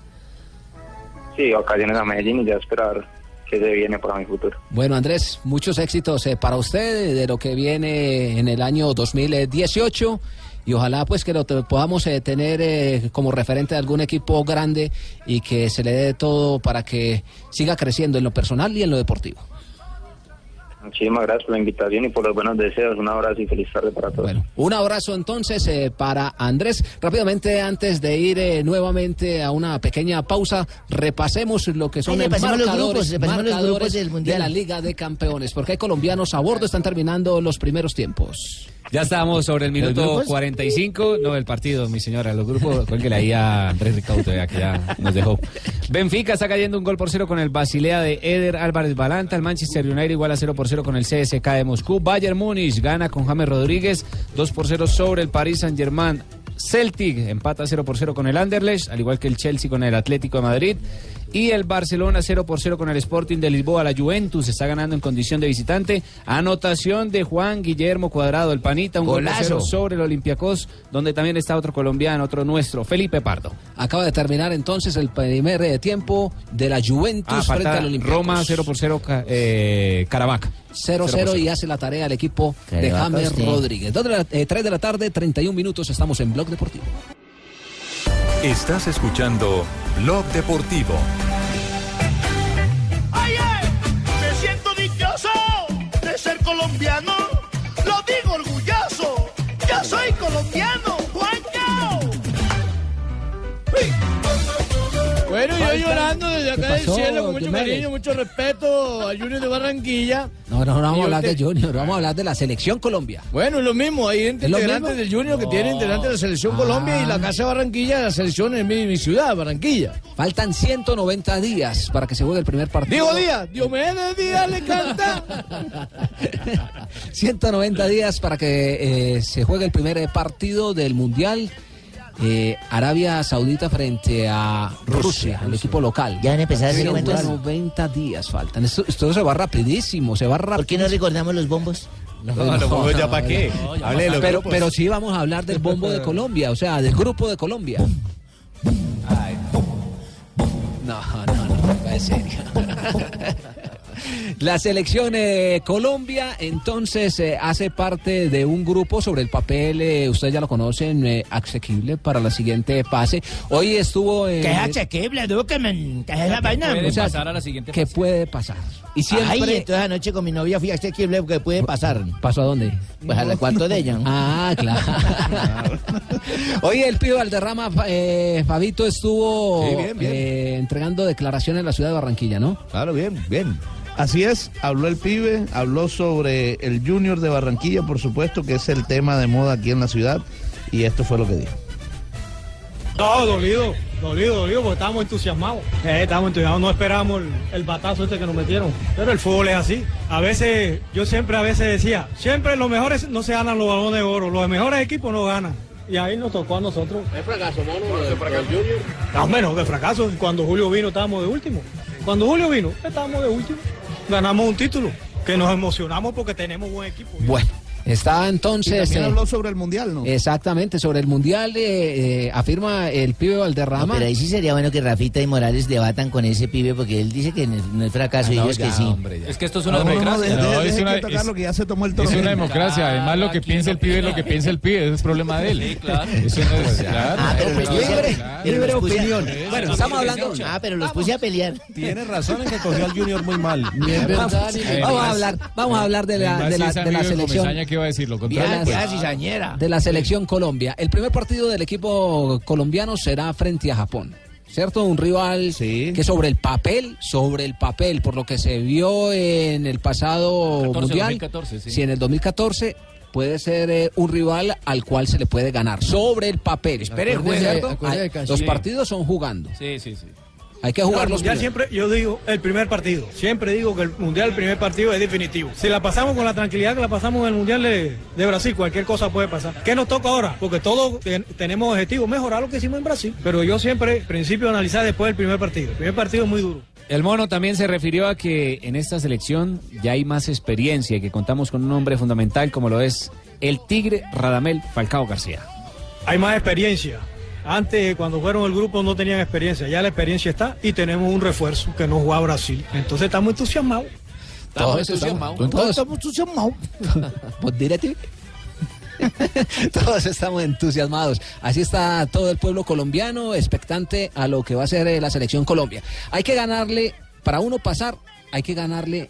Speaker 29: Sí, vacaciones a Medellín y ya esperar que se viene para mi futuro.
Speaker 6: Bueno, Andrés, muchos éxitos eh, para usted de lo que viene en el año 2018 y ojalá pues que lo te- podamos eh, tener eh, como referente de algún equipo grande y que se le dé todo para que siga creciendo en lo personal y en lo deportivo.
Speaker 29: Muchísimas gracias por la invitación y por los buenos deseos. Un abrazo y feliz tarde para todos.
Speaker 6: Un abrazo entonces eh, para Andrés. Rápidamente, antes de ir eh, nuevamente a una pequeña pausa, repasemos lo que son
Speaker 7: Ay,
Speaker 6: los marcadores,
Speaker 7: grupos, repasemos los
Speaker 6: marcadores
Speaker 7: grupos del Mundial.
Speaker 6: de la Liga de Campeones, porque hay colombianos a bordo, están terminando los primeros tiempos.
Speaker 19: Ya estábamos sobre el
Speaker 6: ¿Los
Speaker 19: minuto
Speaker 6: grupos?
Speaker 19: 45. No, el partido, mi señora. Los grupos, cuélguele ahí a Andrés Ricauto, ya que ya nos dejó. Benfica está cayendo un gol por cero con el Basilea de Eder Álvarez Balanta. El Manchester United igual a 0 por 0 con el CSK de Moscú. Bayern Múnich gana con James Rodríguez 2 por 0 sobre el Paris Saint Germain. Celtic empata 0 por 0 con el Anderlecht, al igual que el Chelsea con el Atlético de Madrid. Y el Barcelona 0 por 0 con el Sporting de Lisboa. La Juventus está ganando en condición de visitante. Anotación de Juan Guillermo Cuadrado, el panita, un
Speaker 6: Golazo.
Speaker 19: sobre el Olympiacos, donde también está otro colombiano, otro nuestro, Felipe Pardo.
Speaker 6: Acaba de terminar entonces el primer eh, tiempo de la Juventus
Speaker 19: Ah,
Speaker 6: frente al Olympiacos.
Speaker 19: Roma 0 por 0, eh, Caravaca.
Speaker 6: 0-0 y hace la tarea el equipo de James. Rodríguez. Dos de la- eh, 3 de la tarde, 31 minutos, estamos en Blog Deportivo.
Speaker 1: Estás escuchando Blog Deportivo.
Speaker 31: ¡Ay, ay! Me siento dichoso de ser colombiano. Lo digo orgulloso. Yo soy colombiano,
Speaker 10: Falta-
Speaker 30: llorando desde acá
Speaker 10: ¿Qué
Speaker 30: del cielo con mucho cariño, mucho respeto a Junior de Barranquilla.
Speaker 6: No, no, no vamos a hablar de Junior, vamos a hablar de la selección Colombia.
Speaker 30: Bueno, es lo mismo, hay
Speaker 6: ¿Es
Speaker 30: integrantes del Junior que tienen integrantes de la Selección
Speaker 6: Ah.
Speaker 30: Colombia y la Casa de Barranquilla, la selección en mi, mi ciudad, Barranquilla.
Speaker 6: Faltan 190 días para que se juegue el primer partido.
Speaker 30: Digo Díaz, Diomedes Díaz le canta.
Speaker 6: 190 días para que eh, se juegue el primer partido del Mundial. Eh, Arabia Saudita frente a Rusia, el equipo local.
Speaker 7: Ya van a empezar a hacer cuentas.
Speaker 6: 190 días faltan. Esto, esto se va rapidísimo, se va rápido.
Speaker 7: ¿Por qué no recordamos los bombos?
Speaker 6: No,
Speaker 7: los bombos ya pa' qué. Grupos.
Speaker 6: pero sí vamos a hablar del bombo de Colombia, o sea, del grupo de Colombia. Ay. No, no, no, en serio. La selección eh, Colombia entonces eh, hace parte de un grupo sobre el papel, eh, ustedes ya lo conocen, eh, asequible para la siguiente fase. Hoy estuvo en...
Speaker 7: ¿Qué es asequible, Dukeman? ¿Qué es la vaina?
Speaker 19: puede
Speaker 7: O sea,
Speaker 19: pasar a la siguiente
Speaker 6: ¿Qué puede pasar? Y siempre...
Speaker 7: Ay, entonces anoche con mi novia fui asequible porque puede pasar.
Speaker 6: ¿Pasó a dónde?
Speaker 7: Pues al cuarto de ella.
Speaker 6: Ah, claro. Oye, el pibe Valderrama, eh, Fabito, estuvo
Speaker 15: Sí, bien, bien.
Speaker 6: eh, entregando declaraciones en la ciudad de Barranquilla, ¿no?
Speaker 15: Claro, bien, bien. Así es, habló el pibe, habló sobre el Junior de Barranquilla, por supuesto, que es el tema de moda aquí en la ciudad, y esto fue lo que dijo.
Speaker 32: No, dolido, dolido, dolido, porque estábamos entusiasmados. Eh, estábamos entusiasmados, no esperábamos el, el batazo este que nos metieron. Pero el fútbol es así. A veces, yo siempre a veces decía, siempre los mejores no se ganan los balones de oro, los mejores equipos no ganan. Y ahí nos tocó a nosotros.
Speaker 10: ¿Es fracaso, mono, de, Junior?
Speaker 32: No, menos de fracaso. Cuando Julio vino estábamos de último. Cuando Julio vino estábamos de último. Ganamos un título. Que nos emocionamos porque tenemos buen equipo.
Speaker 6: Bueno, Está
Speaker 15: Y
Speaker 6: entonces...
Speaker 15: también
Speaker 6: eh,
Speaker 15: habló sobre el mundial, ¿no?
Speaker 6: Exactamente, sobre el Mundial eh, eh, afirma el pibe Valderrama.
Speaker 7: Pero ahí sí sería bueno que Rafita y Morales debatan con ese pibe porque él dice que no es- no fracaso y
Speaker 16: Ah, no,
Speaker 7: ellos
Speaker 16: ya,
Speaker 7: que sí.
Speaker 16: hombre. Es que esto es
Speaker 15: No,
Speaker 16: una
Speaker 15: no, no,
Speaker 16: democracia. No, es
Speaker 15: que
Speaker 16: una-
Speaker 15: tocarlo,
Speaker 16: es-
Speaker 15: que ya se tomó el
Speaker 16: Es
Speaker 15: torneo.
Speaker 16: una democracia. Además, lo que piensa el pibe es lo que piensa el pibe. Ese es problema de él. Sí, claro. Eso no es. Claro.
Speaker 7: Ah, pero puse-
Speaker 16: Libre- libre opinión.
Speaker 7: Bueno, estamos hablando. Ah, pero los puse a pelear.
Speaker 11: Tiene razón en que cogió al Junior muy mal.
Speaker 6: Vamos, a hablar, vamos a hablar de la, selección.
Speaker 16: Comesaña, ¿qué va a decir? Lo
Speaker 6: de
Speaker 16: contrario.
Speaker 6: la-
Speaker 16: pues.
Speaker 6: de la selección Colombia. El primer partido del equipo colombiano será frente a Japón. ¿Cierto? Un rival que sobre el papel, sobre el papel, por lo que se vio en el pasado
Speaker 21: 14,
Speaker 6: mundial,
Speaker 21: 2014, sí.
Speaker 6: si en el 2014 puede ser eh, un rival al cual se le puede ganar. Sobre el papel.
Speaker 21: Espere,
Speaker 6: los
Speaker 21: sí.
Speaker 6: partidos son jugando.
Speaker 21: Sí, sí, sí.
Speaker 6: Hay que
Speaker 32: No, el
Speaker 6: jugarlos
Speaker 32: mundial siempre, yo digo, el primer partido. Siempre digo que el mundial, el primer partido es definitivo. Si la pasamos con la tranquilidad que la pasamos en el mundial de, de Brasil, cualquier cosa puede pasar. ¿Qué nos toca ahora? Porque todos ten- tenemos objetivos, mejorar lo que hicimos en Brasil. Pero yo siempre, principio, analizar después del primer partido. El primer partido es muy duro.
Speaker 19: El mono también se refirió a que en esta selección ya hay más experiencia y que contamos con un hombre fundamental como lo es el Tigre Radamel Falcao García.
Speaker 32: Hay más experiencia. Antes, cuando fueron el grupo, no tenían experiencia. Ya la experiencia está y tenemos un refuerzo que no juega a Brasil. Entonces estamos entusiasmados.
Speaker 6: Todos estamos- todos estamos entusiasmados. Pues. Todos estamos entusiasmados. Así está todo el pueblo colombiano, expectante a lo que va a ser eh, la selección Colombia. Hay que ganarle, para uno pasar, hay que ganarle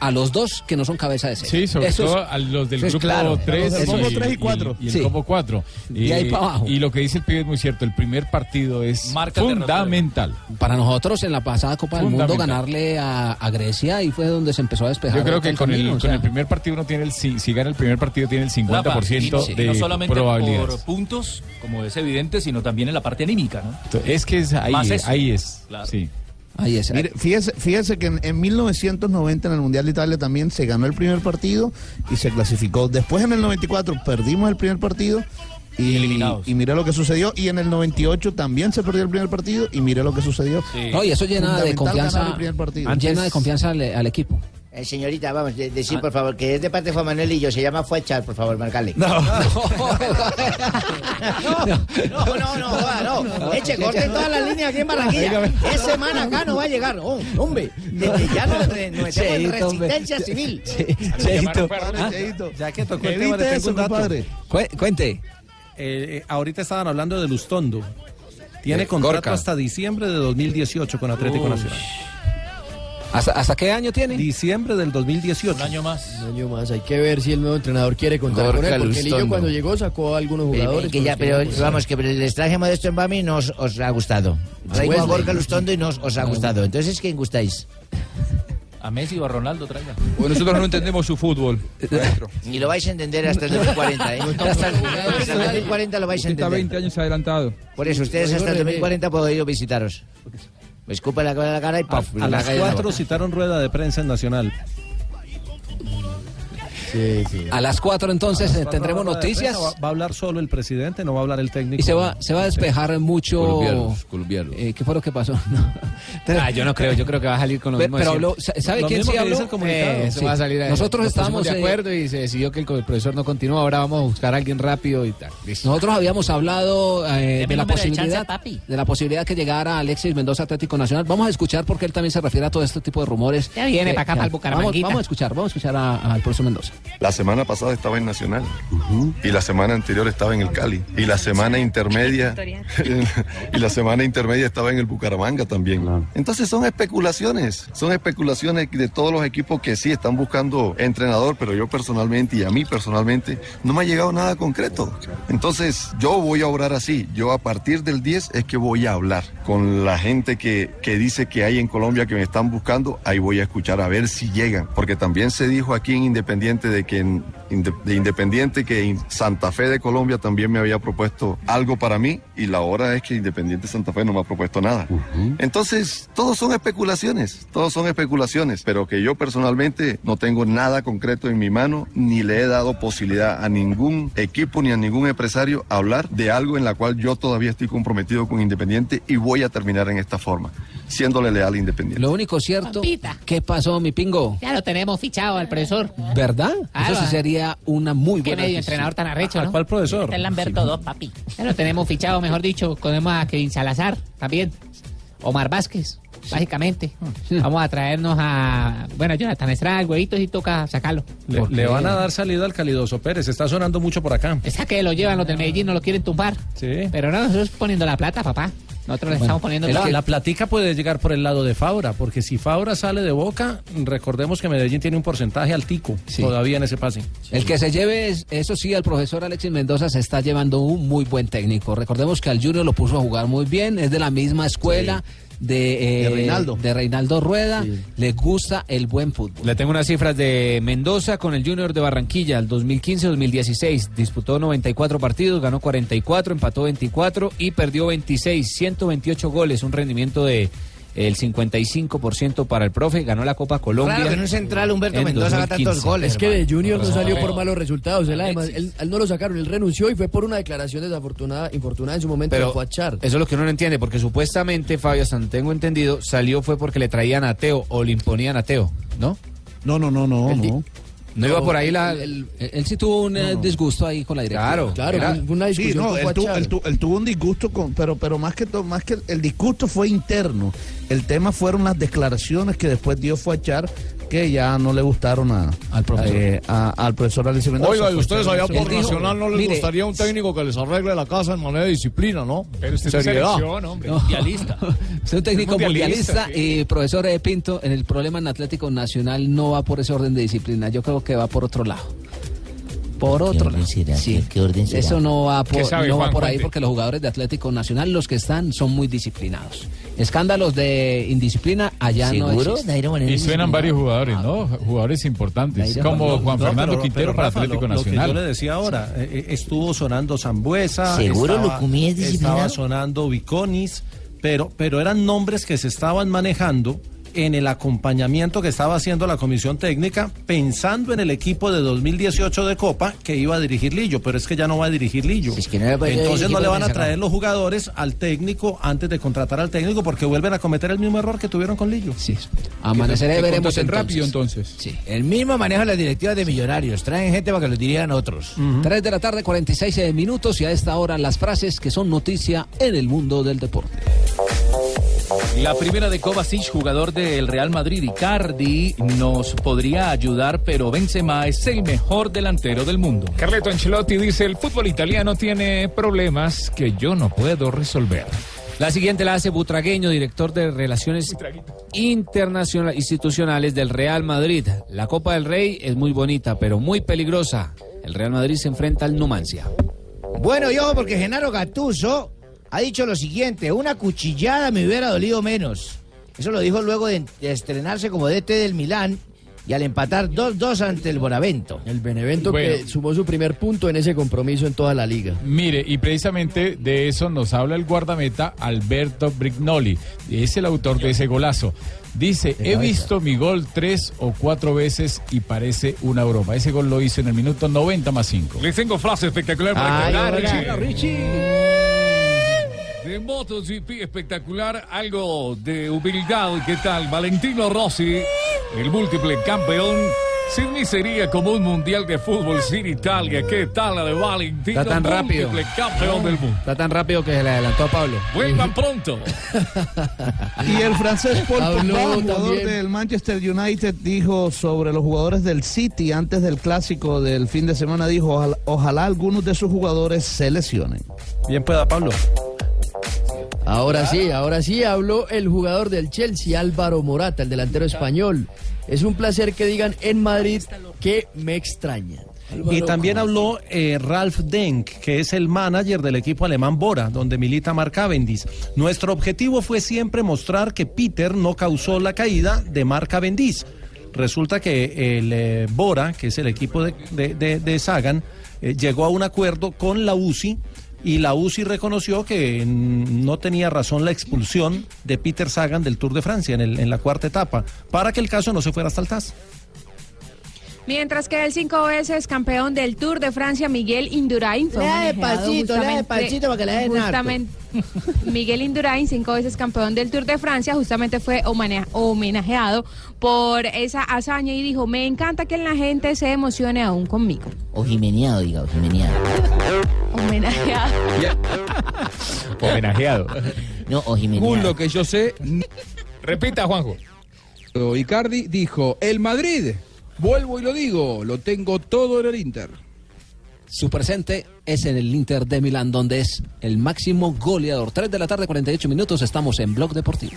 Speaker 6: a los dos que no son cabeza de serie.
Speaker 16: Sí, sobre
Speaker 6: Eso es-
Speaker 16: todo a los del
Speaker 6: es
Speaker 16: grupo
Speaker 6: claro.
Speaker 16: 3
Speaker 6: Eso es-
Speaker 16: y, el
Speaker 6: Sí.
Speaker 16: grupo 4.
Speaker 6: Y ahí pa' abajo.
Speaker 16: Y lo que dice el pibe es muy cierto, el primer partido es
Speaker 6: Marca
Speaker 16: fundamental.
Speaker 6: Para nosotros en la pasada Copa del Mundo ganarle a, a Grecia y fue donde se empezó a despejar.
Speaker 16: Yo creo que
Speaker 6: el
Speaker 16: con el, con el primer partido uno tiene el si, si gana el primer partido tiene el 50%
Speaker 33: Rafa, y
Speaker 16: de
Speaker 33: no solamente
Speaker 16: probabilidades.
Speaker 33: por puntos, como es evidente, sino también en la parte anímica, ¿no?
Speaker 16: Es que es ahí,
Speaker 33: Más eso.
Speaker 16: ahí es.
Speaker 33: Claro.
Speaker 16: Sí.
Speaker 6: Ahí es.
Speaker 15: Mire, fíjese, fíjese que en, en 1990 en el Mundial de Italia también se ganó el primer partido y se clasificó. Después en el 94 perdimos el primer partido y, y mire lo que sucedió. Y en el 98 también se perdió el primer partido y mire lo que sucedió.
Speaker 6: No, y eso llena de confianza,
Speaker 15: ganar el primer partido.
Speaker 6: llena de confianza al, al equipo.
Speaker 7: Eh, señorita, vamos, de- decir por favor que es de parte de Juan Manuel y yo, se llama Fuechar, por favor, marcale.
Speaker 6: No.
Speaker 12: No, no, no, joda, no. Eche, corte todas las líneas aquí en Barranquilla. Es semana acá no va a llegar. Oh, hombre, desde ya nos, re- nos metemos en
Speaker 6: Cheito, hombre.
Speaker 12: resistencia civil.
Speaker 6: Cheito.
Speaker 11: Ah, Ya que tocó el tema,
Speaker 15: Evite
Speaker 11: le
Speaker 15: eso,
Speaker 11: tengo un dato.
Speaker 15: compadre.
Speaker 6: Cuente.
Speaker 11: Eh, eh, ahorita estaban hablando de Lustondo. Tiene
Speaker 6: Eh,
Speaker 11: contrato
Speaker 6: Gorka.
Speaker 11: hasta diciembre de 2018 con Atlético
Speaker 6: Uy.
Speaker 11: Nacional.
Speaker 6: ¿Hasta, ¿Hasta qué año tiene?
Speaker 11: Diciembre del 2018.
Speaker 33: Un año más.
Speaker 10: Un año más. Hay que ver si el nuevo entrenador quiere contar con
Speaker 7: Gorka
Speaker 10: él. Porque Lillo cuando llegó sacó a algunos
Speaker 7: Pero,
Speaker 10: jugadores.
Speaker 7: que ya,
Speaker 10: con
Speaker 7: pero
Speaker 10: pues,
Speaker 7: vamos, que les traje Modesto en Bami y no os, ha gustado. Traigo a. Gorka Lustondo y no os, ha gustado. Entonces, ¿quién gustáis?
Speaker 33: A Messi o a Ronaldo traiga.
Speaker 26: Bueno, nosotros no entendemos su fútbol.
Speaker 7: Y lo vais a entender hasta el 2040, ¿eh? Hasta el, hasta el 2040 lo vais a
Speaker 26: Usted está
Speaker 7: entender.
Speaker 26: 20 años adelantado.
Speaker 7: Por eso, ustedes hasta el 2040 puedo ir a visitaros. Me escupa la, la cara y
Speaker 11: A,
Speaker 7: ¡paf!
Speaker 11: a
Speaker 7: la
Speaker 11: las
Speaker 7: calle de
Speaker 11: 4
Speaker 7: nuevo.
Speaker 11: citaron rueda de prensa en Nacional.
Speaker 6: A las 4 entonces eh,
Speaker 11: Cuatro
Speaker 6: tendremos noticias
Speaker 11: prensa, Va, va a hablar solo el presidente, no va a hablar el técnico.
Speaker 6: y se va, se va a despejar mucho.
Speaker 20: Colombianos, colombianos.
Speaker 6: Eh, ¿Qué fue lo que pasó? No.
Speaker 19: Ah, yo no creo, yo creo que va a salir con lo
Speaker 6: Pero-
Speaker 19: mismo.
Speaker 6: pero. ¿sabe
Speaker 19: Lo
Speaker 6: quién sí habló?
Speaker 19: el
Speaker 6: Eh,
Speaker 19: va a salir ahí.
Speaker 6: Nosotros estábamos,
Speaker 19: de
Speaker 6: eh,
Speaker 19: acuerdo y se decidió que el, el profesor no continúa. Ahora vamos a buscar a alguien rápido y tal. Listo.
Speaker 6: Nosotros habíamos hablado eh, de la
Speaker 19: número de
Speaker 6: posibilidad
Speaker 19: chance,
Speaker 6: de la posibilidad que llegara Alexis Mendoza Atlético Nacional. Vamos a escuchar porque él también se refiere a todo este tipo de rumores.
Speaker 24: Ya viene
Speaker 6: que-
Speaker 24: pa' acá,
Speaker 6: que-
Speaker 24: pa'l
Speaker 6: vamos,
Speaker 24: Bucaramanguita.
Speaker 6: vamos a escuchar, vamos a escuchar a- al profesor Mendoza.
Speaker 34: La semana pasada estaba en Nacional. Y la semana anterior estaba en el Cali. Y la semana intermedia y la semana intermedia estaba en el Bucaramanga también. Entonces son especulaciones, son especulaciones de todos los equipos que sí están buscando entrenador, pero yo personalmente y a mí personalmente no me ha llegado nada concreto. Entonces yo voy a obrar así, yo a partir del 10 es que voy a hablar con la gente que, que dice que hay en Colombia que me están buscando, ahí voy a escuchar a ver si llegan, porque también se dijo aquí en Independiente de que en de Independiente que Santa Fe de Colombia también me había propuesto algo para mí y la hora es que Independiente Santa Fe no me ha propuesto nada. Entonces, todos son especulaciones, todos son especulaciones, pero que yo personalmente no tengo nada concreto en mi mano ni le he dado posibilidad a ningún equipo ni a ningún empresario a hablar de algo en la cual yo todavía estoy comprometido con Independiente y voy a terminar en esta forma, siéndole leal a Independiente.
Speaker 6: Lo único cierto,
Speaker 24: Pampita.
Speaker 6: ¿qué pasó, mi pingo?
Speaker 24: Ya lo tenemos fichado al profesor.
Speaker 6: ¿Verdad?
Speaker 24: Claro,
Speaker 6: Eso sí sería una muy
Speaker 35: Qué
Speaker 6: buena
Speaker 35: medio
Speaker 6: adquisición.
Speaker 35: entrenador tan arrecho, ¿no?
Speaker 11: ¿Cuál profesor?
Speaker 35: Es Lamberto 2, papi. Bueno, tenemos fichado, mejor dicho, tenemos a Kevin Salazar también. Omar Vázquez, básicamente. Vamos a traernos a. Bueno, Jonathan Estrada, el huevito, y toca sacarlo.
Speaker 11: Le, le van a dar salida al Calidoso Pérez. Está sonando mucho por acá.
Speaker 35: Esa que lo llevan los del Medellín, no lo quieren tumbar.
Speaker 11: Sí.
Speaker 35: Pero no, nosotros poniendo la plata, papá. Nosotros le
Speaker 11: Bueno,
Speaker 35: estamos poniendo
Speaker 11: la, la platica puede llegar por el lado de Fabra, porque si Fabra sale de Boca, recordemos que Medellín tiene un porcentaje altico todavía en ese pase.
Speaker 6: El que se lleve, es- eso sí, al profesor Alexis Mendoza se está llevando un muy buen técnico. Recordemos que al Junior lo puso a jugar muy bien, es de la misma escuela de, eh,
Speaker 10: De Reinaldo.
Speaker 6: de Reinaldo Rueda, le gusta el buen fútbol.
Speaker 19: Le tengo unas cifras de Mendoza con el Junior de Barranquilla, el 2015-2016. Disputó 94 partidos, ganó 44, empató 24 y perdió 26, 128 goles, un rendimiento de el 55% para el profe, ganó la Copa Colombia.
Speaker 12: Que en un central Humberto
Speaker 19: en
Speaker 12: Mendoza haga tantos
Speaker 19: 2015.
Speaker 12: goles.
Speaker 10: Es que de Junior no salió por malos resultados. Él, además, él, él no lo sacaron, él renunció y fue por una declaración desafortunada, infortunada en su momento
Speaker 19: Pero
Speaker 10: de Fuachar.
Speaker 19: eso es lo que uno no entiende, porque supuestamente Fabio, hasta tengo entendido, salió fue porque le traían a Teo o le imponían a Teo, ¿no?
Speaker 15: No, no, no, no,
Speaker 19: El di-
Speaker 15: no.
Speaker 19: No iba por ahí la...
Speaker 6: Él, él sí tuvo un eh, disgusto ahí con la directiva.
Speaker 15: Claro,
Speaker 10: Claro, fue una
Speaker 15: Sí,
Speaker 10: discusión
Speaker 15: no,
Speaker 10: con
Speaker 15: él, tu-
Speaker 10: Fuachar.
Speaker 15: él tu- él tuvo un disgusto, con, pero, pero más que todo, más que el disgusto fue interno. El tema fueron las declaraciones que después dio Fuachar que ya no le gustaron a, al profesor, al profesor Alicia Mendoza.
Speaker 30: Oiga, y ustedes allá por Nacional no les
Speaker 15: Mire,
Speaker 30: gustaría un técnico que les arregle la casa en manera de disciplina, ¿no?
Speaker 33: Pero usted
Speaker 30: Seriedad.
Speaker 33: selección, hombre,
Speaker 6: No.
Speaker 33: mundialista.
Speaker 6: Es un técnico
Speaker 33: Mundialista,
Speaker 6: mundialista y profesor eh, Pinto, en el problema en Atlético Nacional no va por ese orden de disciplina, yo creo que va por otro lado. Por otro lado. Sí.
Speaker 7: ¿Qué orden será?
Speaker 6: Eso no va
Speaker 7: ¿Qué
Speaker 6: por,
Speaker 7: sabe,
Speaker 6: no va por ahí
Speaker 7: Cuente.
Speaker 6: porque los jugadores de Atlético Nacional, los que están, son muy disciplinados. Escándalos de indisciplina allá no
Speaker 7: ¿Seguro?
Speaker 6: existen.
Speaker 7: Nairo Moreno
Speaker 16: Y suenan varios jugadores, ¿no? Jugadores importantes,
Speaker 6: Nairo
Speaker 16: como. Juan
Speaker 11: No,
Speaker 16: Fernando
Speaker 11: pero-
Speaker 16: Quintero
Speaker 11: pero,
Speaker 16: para
Speaker 11: Rafa,
Speaker 16: Atlético
Speaker 11: lo- Lo que
Speaker 16: Nacional.
Speaker 11: yo le decía ahora, eh, eh, estuvo sonando Zambuesa.
Speaker 7: ¿Seguro
Speaker 11: estaba-
Speaker 7: Lucumí es disciplinado?
Speaker 11: Estaba sonando Viconis, pero, pero eran nombres que se estaban manejando en el acompañamiento que estaba haciendo la comisión técnica, pensando en el equipo de 2018 de Copa que iba a dirigir Lillo, pero es que ya no va a dirigir Lillo. Entonces no le van a traer los jugadores al técnico antes de contratar al técnico porque vuelven a cometer el mismo error que tuvieron con Lillo.
Speaker 6: Sí. Amaneceré
Speaker 11: Que
Speaker 6: veremos entonces.
Speaker 11: rápido,
Speaker 16: entonces.
Speaker 6: Sí.
Speaker 12: El mismo maneja las directivas de millonarios. Traen gente para que los dirijan otros.
Speaker 6: 3 de la tarde, 46 minutos y a esta hora las frases que son noticia en el mundo del deporte.
Speaker 33: La primera de Kovacic, jugador del Real Madrid, Icardi, nos podría ayudar, pero Benzema es el mejor delantero del mundo.
Speaker 21: Carleto Ancelotti dice, el fútbol italiano tiene problemas que yo no puedo resolver.
Speaker 19: La siguiente la hace Butragueño, director de Relaciones Internacionales Institucionales del Real Madrid. La Copa del Rey es muy bonita, pero muy peligrosa. El Real Madrid se enfrenta al Numancia.
Speaker 12: Bueno, y ojo, porque Genaro Gatuso ha dicho lo siguiente: una cuchillada me hubiera dolido menos. Eso lo dijo luego de, estrenarse como DT del Milán y al empatar 2-2 ante el Bonavento.
Speaker 10: El Benevento
Speaker 16: Bueno.
Speaker 10: que sumó su primer punto en ese compromiso en toda la liga.
Speaker 16: Mire, y precisamente de eso nos habla el guardameta Alberto Brignoli. Es el autor de ese golazo. Dice, he visto mi gol tres o cuatro veces y parece una broma. Ese gol lo hizo en el minuto 90 más 5.
Speaker 21: Les tengo frase espectacular para
Speaker 16: Ay,
Speaker 21: contar. De MotoGP espectacular, algo de humildad. ¿Qué tal? Valentino Rossi, el múltiple campeón. Sin mí sería como un mundial de fútbol sin Italia. ¿Qué tal la de Valentino?
Speaker 19: Está tan rápido.
Speaker 21: Múltiple campeón del mundo.
Speaker 19: Está tan rápido que se le adelantó a Pablo.
Speaker 21: Vuelvan pronto.
Speaker 15: Y el francés Paul Pogba, jugador
Speaker 10: también.
Speaker 15: del Manchester United, dijo sobre los jugadores del City antes del clásico del fin de semana, dijo, ojalá, ojalá algunos de sus jugadores se lesionen.
Speaker 11: Bien pueda, Pablo.
Speaker 10: Ahora sí, ahora sí habló el jugador del Chelsea, Álvaro Morata, el delantero español. Es un placer que digan en Madrid que me extrañan.
Speaker 11: Y también habló eh, Ralph Denk, que es el manager del equipo alemán Bora, donde milita Mark Cavendish. Nuestro objetivo fue siempre mostrar que Peter no causó la caída de Mark Cavendish. Resulta que el eh, Bora, que es el equipo de, de- de- de Sagan, eh, llegó a un acuerdo con la UCI y la UCI reconoció que no tenía razón la expulsión de Peter Sagan del Tour de Francia en, el- en la cuarta etapa, para que el caso no se fuera hasta el TAS.
Speaker 36: Mientras que el cinco veces campeón del Tour de Francia, Miguel Indurain, fue
Speaker 12: despacito para que la den harto.
Speaker 36: Justamente, Miguel Indurain, cinco veces campeón del Tour de Francia, justamente fue homenajeado por esa hazaña y dijo, me encanta que la gente se emocione aún conmigo.
Speaker 7: O jimeneado, diga, o jimeneado.
Speaker 36: Homenajeado.
Speaker 7: No, o.
Speaker 26: Según lo que yo sé,
Speaker 21: Repita, Juanjo.
Speaker 26: Icardi dijo, el Madrid, vuelvo y lo digo, lo tengo todo en el Inter.
Speaker 6: Su presente es en el Inter de Milán, donde es el máximo goleador. 3 de la tarde, 48 minutos, estamos en Blog Deportivo.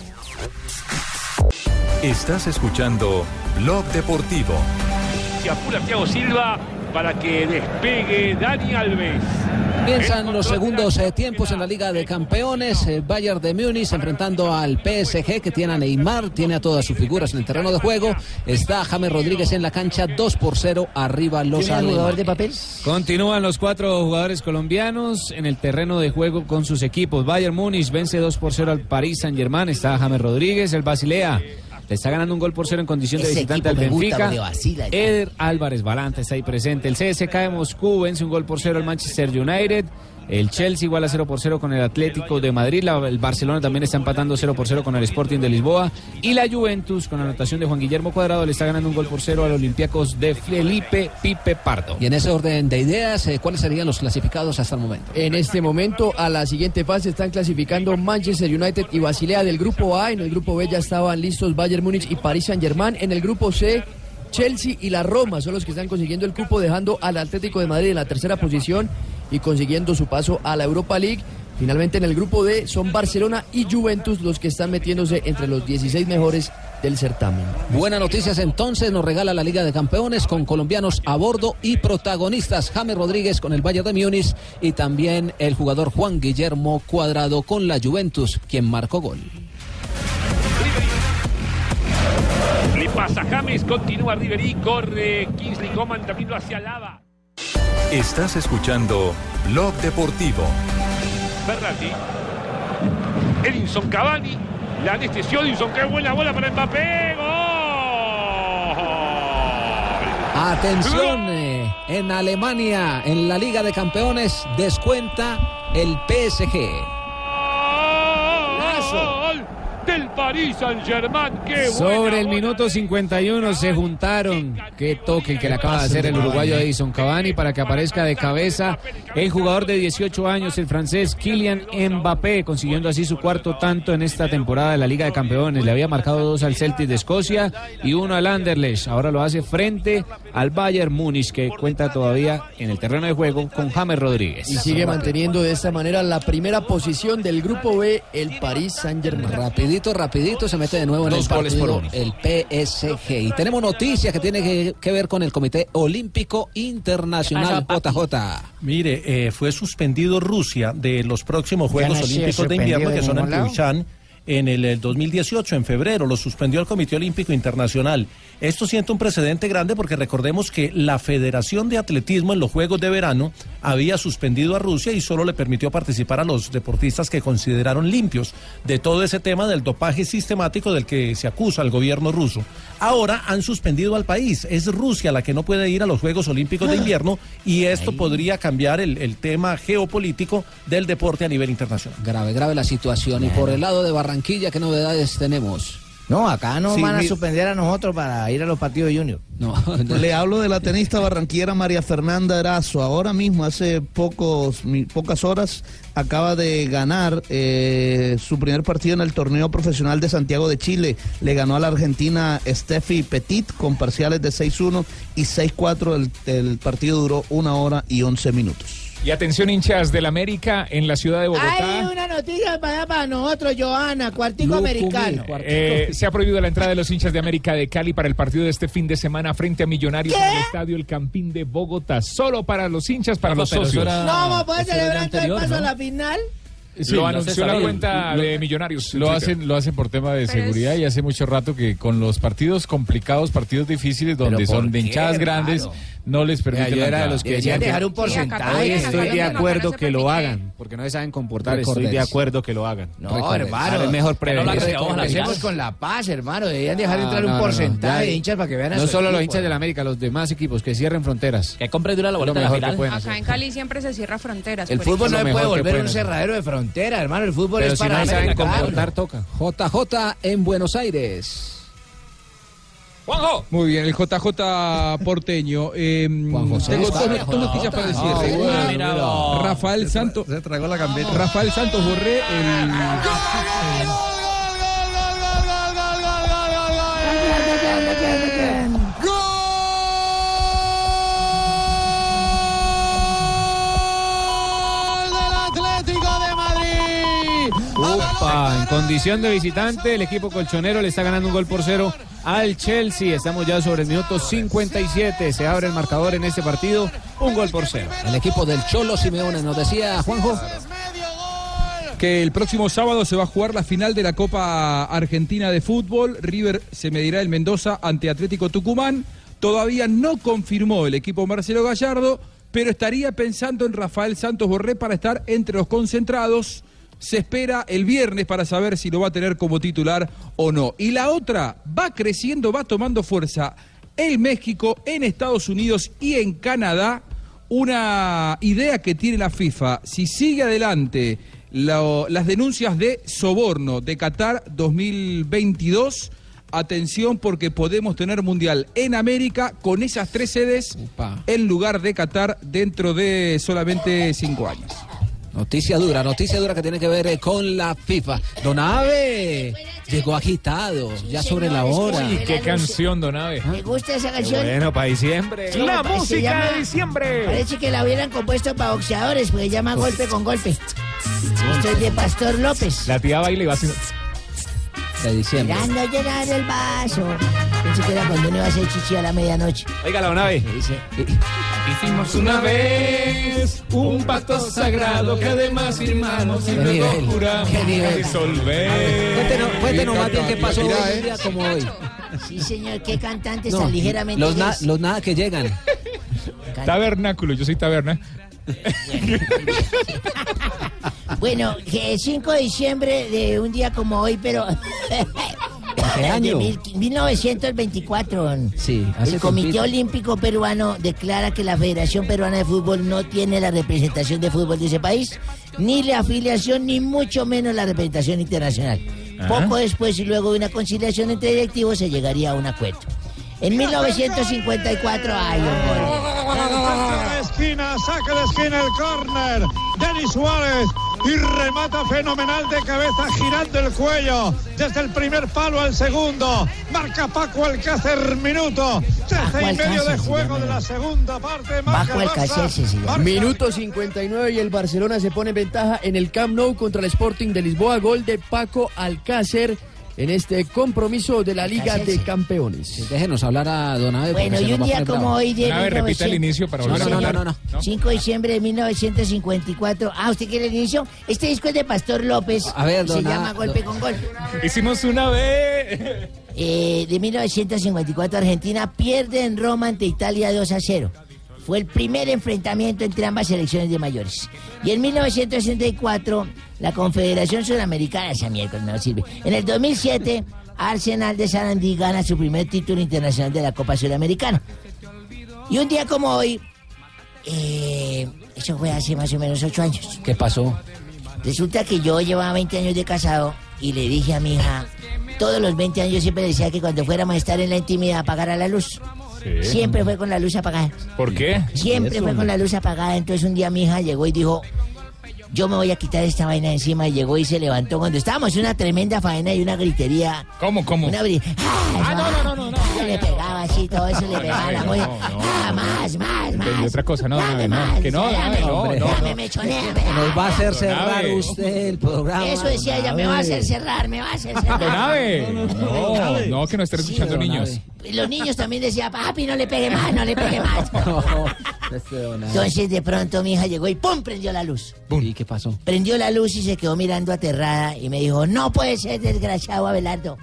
Speaker 1: Estás escuchando Blog Deportivo.
Speaker 37: Se apura Thiago Silva para que despegue Dani Alves.
Speaker 6: Comienzan los segundos eh, tiempos en la Liga de Campeones. eh, Bayern de Múnich enfrentando al PSG que tiene a Neymar, tiene a todas sus figuras en el terreno de juego. Está James Rodríguez en la cancha 2 por 0 arriba los
Speaker 7: ¿Tiene el jugador
Speaker 6: alemanes.
Speaker 7: de papel?
Speaker 19: Continúan los cuatro jugadores colombianos en el terreno de juego con sus equipos. Bayern Múnich vence 2 por 0 al París Saint Germain. Está James Rodríguez, el Basilea. Le está ganando un gol por cero en condición de
Speaker 7: Ese
Speaker 19: visitante al
Speaker 7: gusta
Speaker 19: Benfica.
Speaker 7: vacila.
Speaker 19: Eder Álvarez Balanta está ahí presente. El CSK de Moscú vence un gol por cero al Manchester United. El Chelsea igual a 0 por 0 con el Atlético de Madrid. La- el Barcelona también está empatando 0 por 0 con el Sporting de Lisboa. Y la Juventus, con la anotación de Juan Guillermo Cuadrado, le está ganando un gol por cero al Olympiacos de Felipe Pipe Pardo.
Speaker 6: Y en ese orden de ideas, eh, ¿cuáles serían los clasificados hasta el momento?
Speaker 10: En este momento, a la siguiente fase están clasificando Manchester United y Basilea del grupo A. En el grupo B ya estaban listos Bayern Múnich y Paris Saint-Germain. En el grupo C, Chelsea y la Roma son los que están consiguiendo el cupo, dejando al Atlético de Madrid en la tercera posición y consiguiendo su paso a la Europa League. Finalmente, en el grupo D son Barcelona y Juventus los que están metiéndose entre los 16 mejores del certamen.
Speaker 6: Buenas noticias entonces, nos regala la Liga de Campeones con colombianos a bordo y protagonistas James Rodríguez con el Bayern de Múnich y también el jugador Juan Guillermo Cuadrado con la Juventus, quien marcó gol.
Speaker 37: Le pasa a James, continúa Riverí, corre Kingsley Coman también hacia Lava.
Speaker 1: Estás escuchando Blog Deportivo.
Speaker 37: Ferrati. Edinson Cavani. La anestesió Edinson. Qué buena bola para Mbappé. ¡Gol!
Speaker 6: Atención, eh, en Alemania, en la Liga de Campeones, descuenta el PSG.
Speaker 37: ¡Gol del Paris Saint-Germain! ¡Qué buena
Speaker 19: Sobre el minuto 51 se juntaron. Qué toque que le acaba de hacer el uruguayo Edison Cavani para que aparezca de cabeza el jugador de 18 años, el francés Kylian Mbappé, consiguiendo así su cuarto tanto en esta temporada de la Liga de Campeones. Le había marcado dos al Celtic de Escocia y uno al Anderlecht. Ahora lo hace frente al Bayern Múnich, que cuenta todavía en el terreno de juego con James Rodríguez.
Speaker 10: Y sigue manteniendo de esta manera la primera posición del grupo B, el Paris Saint-Germain.
Speaker 6: Rapidito, rapidito, se mete de nuevo en
Speaker 10: Dos
Speaker 6: el
Speaker 10: goles por
Speaker 6: partido el PSG. Y tenemos noticias que tiene que, que ver con el Comité Olímpico Internacional, JJ.
Speaker 11: Mire, eh, fue suspendido Rusia de los próximos Juegos
Speaker 6: no
Speaker 11: Olímpicos de Invierno que son en. Pyeongchang en el, eh, 2018, en febrero. Lo suspendió el Comité Olímpico Internacional. Esto siente un precedente grande porque recordemos que la Federación de Atletismo en los Juegos de Verano había suspendido a Rusia y solo le permitió participar a los deportistas que consideraron limpios de todo ese tema del dopaje sistemático del que se acusa al gobierno ruso. Ahora han suspendido al país. Es Rusia la que no puede ir a los Juegos Olímpicos de Invierno y esto podría cambiar el, el tema geopolítico del deporte a nivel internacional.
Speaker 6: Grave, grave la situación. Y por el lado de Barranquilla, ¿qué novedades tenemos?
Speaker 12: No, acá no
Speaker 15: Sí,
Speaker 12: van a
Speaker 15: mi-
Speaker 12: suspender a nosotros para ir a los partidos de Junior.
Speaker 6: No,
Speaker 15: Le hablo de la tenista barranquillera María Fernanda Erazo. Ahora mismo, hace pocos, mi- pocas horas, acaba de ganar eh, su primer partido en el torneo profesional de Santiago de Chile. Le ganó a la argentina Steffi Petit con parciales de 6-1 y 6-4. El, el partido duró una hora y 11 minutos.
Speaker 21: Y atención hinchas del América en la ciudad de Bogotá.
Speaker 12: Hay una noticia para, para nosotros, Johanna, cuartico americano.
Speaker 21: Eh, se ha prohibido la entrada de los hinchas de América de Cali para el partido de este fin de semana frente a Millonarios en el estadio El Campín de Bogotá. Solo para los hinchas, para los socios.
Speaker 33: era-
Speaker 12: No vamos a poder
Speaker 33: Eso era
Speaker 12: celebrar el paso
Speaker 33: ¿no?
Speaker 12: a la final.
Speaker 16: Sí,
Speaker 21: lo anunció la cuenta
Speaker 16: Lo-
Speaker 21: de Millonarios.
Speaker 16: Lo hacen, lo hacen por tema de
Speaker 21: Pero es-
Speaker 16: seguridad y hace mucho rato que con los partidos complicados, partidos difíciles donde
Speaker 19: ¿Pero por
Speaker 16: son de hinchadas grandes, no les permiten
Speaker 19: yo
Speaker 16: la
Speaker 19: era de
Speaker 16: entrada.
Speaker 19: los que decían que Hoy estoy de acuerdo que lo hagan, porque no se saben comportar. Estoy de acuerdo que lo hagan.
Speaker 12: No, hermano.
Speaker 19: Es mejor prevenir.
Speaker 12: Empecemos con la paz, hermano. Deberían dejar
Speaker 19: No,
Speaker 12: entrar
Speaker 19: no,
Speaker 12: un
Speaker 19: no, no.
Speaker 12: porcentaje de hinchas para que vean a
Speaker 19: No
Speaker 12: su
Speaker 19: solo los hinchas de la América, los demás equipos que cierren fronteras.
Speaker 13: Que compre dura la
Speaker 19: boleta
Speaker 27: Acá en Cali siempre se cierra fronteras.
Speaker 12: El fútbol no puede volver un cerradero de frontera, hermano. El fútbol
Speaker 19: Pero
Speaker 12: es
Speaker 19: si
Speaker 12: para
Speaker 19: no saben comportar, toca.
Speaker 6: JJ en Buenos Aires.
Speaker 21: Juanjo.
Speaker 14: Muy bien, el JJ porteño. Eh,
Speaker 6: José
Speaker 14: tengo
Speaker 6: está
Speaker 14: dos,
Speaker 6: bien,
Speaker 14: dos noticias para decir.
Speaker 6: Bueno,
Speaker 14: una,
Speaker 6: mira vos.
Speaker 14: Rafael Santos. Se tragó la gambeta. Rafael Santos Borré, el.
Speaker 19: Upa, en condición de visitante, el equipo colchonero le está ganando un gol por cero al Chelsea. Estamos ya sobre el minuto 57. Se abre el marcador en este partido. Un gol por cero.
Speaker 6: El equipo del Cholo Simeone nos decía Juanjo.
Speaker 14: que el próximo sábado se va a jugar la final de la Copa Argentina de Fútbol. River se medirá el Mendoza ante Atlético Tucumán. Todavía no confirmó el equipo Marcelo Gallardo, pero estaría pensando en Rafael Santos Borré para estar entre los concentrados. Se espera el viernes para saber si lo va a tener como titular o no. Y la otra va creciendo, va tomando fuerza en México, en Estados Unidos y en Canadá una idea que tiene la FIFA. Si sigue adelante las denuncias de soborno de Qatar 2022, atención porque podemos tener mundial en América con esas tres sedes en lugar de Qatar dentro de solamente cinco años.
Speaker 6: Noticia dura, noticia dura que tiene que ver eh, con la FIFA. Don Ave llegó agitado, ya sobre la hora.
Speaker 21: Uy, qué canción, Don Ave.
Speaker 7: ¿Me gusta esa canción?
Speaker 21: Bueno, para diciembre.
Speaker 7: Sí,
Speaker 21: La música
Speaker 7: llama-
Speaker 21: de diciembre.
Speaker 7: Parece que la hubieran compuesto para boxeadores, porque se llama golpe con golpe. Esto es de Pastor López.
Speaker 21: La tía baila y va haciendo.
Speaker 6: De diciembre.
Speaker 7: Mirando llenar el vaso. Pensé que era cuando uno iba a hacer chichi a la medianoche.
Speaker 21: Oiga, la nave. Hicimos una vez un pacto sagrado que además firmamos y
Speaker 6: Qué
Speaker 21: luego
Speaker 6: nivel,
Speaker 21: juramos
Speaker 6: qué nivel.
Speaker 21: disolver.
Speaker 6: Cuéntenos, cuéntenos más bien qué pasó hoy,
Speaker 14: Mira,
Speaker 6: un
Speaker 14: eh.
Speaker 6: día como hoy.
Speaker 7: Sí, señor, qué cantantes
Speaker 6: No,
Speaker 7: tan ligeramente.
Speaker 6: los, na-
Speaker 7: gays.
Speaker 6: los nada que llegan.
Speaker 21: Tabernáculo, yo soy taberna.
Speaker 7: Bueno, que el 5 de diciembre de un día como hoy, pero...
Speaker 6: qué año?
Speaker 7: De mil- 1924.
Speaker 6: Sí, hace
Speaker 7: El Comité. Olímpico Peruano declara que la Federación Peruana de Fútbol no tiene la representación de fútbol de ese país, ni la afiliación, ni mucho menos la representación internacional.
Speaker 21: Ajá.
Speaker 7: Poco después y luego de una conciliación entre directivos se llegaría a un acuerdo. En 1954, ay, hombre.
Speaker 38: la esquina, saca de esquina el córner. Denis Suárez y remata fenomenal de cabeza girando el cuello desde el primer palo al segundo. Marca Paco Alcácer minuto. Trece y medio de
Speaker 10: Alcácer
Speaker 38: juego de la segunda parte. Marca el Barça.
Speaker 10: Minuto 59 y el Barcelona se pone en ventaja en el Camp Nou contra el Sporting de Lisboa. Gol de Paco Alcácer en este compromiso de la Liga de Campeones.
Speaker 6: Déjenos hablar a Don Ave. porque
Speaker 7: Bueno, y un día como
Speaker 6: bravo.
Speaker 7: hoy de
Speaker 21: Don Ave, repita el
Speaker 7: 1900.
Speaker 21: inicio para
Speaker 7: Sí,
Speaker 21: volver a
Speaker 7: señor.
Speaker 21: hablar. No, no.
Speaker 7: 5 de diciembre de 1954. Ah, ¿usted quiere el inicio? Este disco es de Pastor López.
Speaker 21: A ver,
Speaker 7: Se
Speaker 21: don
Speaker 7: llama Golpe
Speaker 21: don-
Speaker 7: con Golpe.
Speaker 21: Hicimos una vez.
Speaker 7: Eh, de 1954, Argentina pierde en Roma ante Italia 2 a 0. Fue el primer enfrentamiento entre ambas selecciones de mayores. Y en 1964, la Confederación Sudamericana, esa miércoles no sirve. En el 2007, Arsenal de Sarandí gana su primer título internacional de la Copa Sudamericana. Y un día como hoy, eh, eso fue hace más o menos 8 años.
Speaker 6: ¿Qué pasó?
Speaker 7: Resulta que yo llevaba 20 años de casado y le dije a mi hija, todos los 20 años siempre decía que cuando fuéramos a estar en la intimidad apagara la luz. Siempre fue con la luz apagada.
Speaker 21: ¿Por qué?
Speaker 7: Siempre fue con la luz apagada. Entonces un día mi hija llegó y dijo, yo me voy a quitar esta vaina de encima. Y llegó y se levantó cuando estábamos en una tremenda faena y una gritería.
Speaker 21: ¿Cómo, cómo?
Speaker 7: Una ah, no, no, todo eso le pegaba a la mujer. Ah, más, más, más.
Speaker 39: otra cosa, no,
Speaker 7: Dame
Speaker 39: no,
Speaker 7: más,
Speaker 39: que no, no, no, no, no.
Speaker 6: Nos va a hacer cerrar usted el programa.
Speaker 7: Eso decía ella, me va a hacer cerrar, me va a hacer cerrar.
Speaker 39: No, no, que no estén escuchando niños.
Speaker 7: Y Los niños también decían, papi, no le pegue más, no le pegue más.
Speaker 6: Este.
Speaker 7: Entonces de pronto mi hija llegó y ¡pum! prendió la luz.
Speaker 6: ¿Y qué pasó?
Speaker 7: Prendió la luz y se quedó mirando aterrada y me dijo, no puede ser desgraciado Abelardo.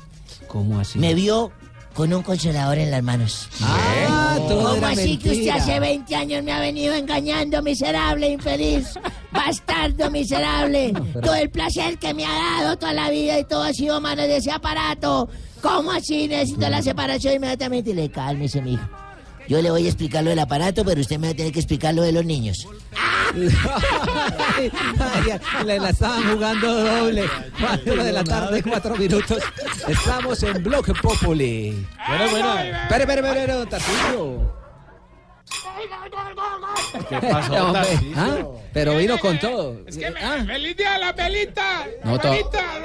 Speaker 6: ¿Cómo así?
Speaker 7: Me vio con un consolador en las manos.
Speaker 6: Ah, todo
Speaker 7: ¿Cómo así que usted hace 20 años me ha venido engañando, miserable, infeliz? Bastardo, miserable. Todo el placer que me ha dado toda la vida y todo ha sido a manos de ese aparato. ¿Cómo así? Necesito la separación inmediatamente. Y le cálmese, mijo. Yo le voy a explicar lo del aparato, pero usted me va a tener que explicar lo de los niños.
Speaker 6: Ay, le la estaban jugando doble. Cuatro de la tarde, cuatro minutos. Estamos en Bloque Populi. Bueno, bueno. Espere, espere, espere, don Tarcisio.
Speaker 39: ¿Qué
Speaker 6: Hombre, ¿ah? Pero vino con todo.
Speaker 39: Es que me, feliz día la pelita.
Speaker 6: No, to-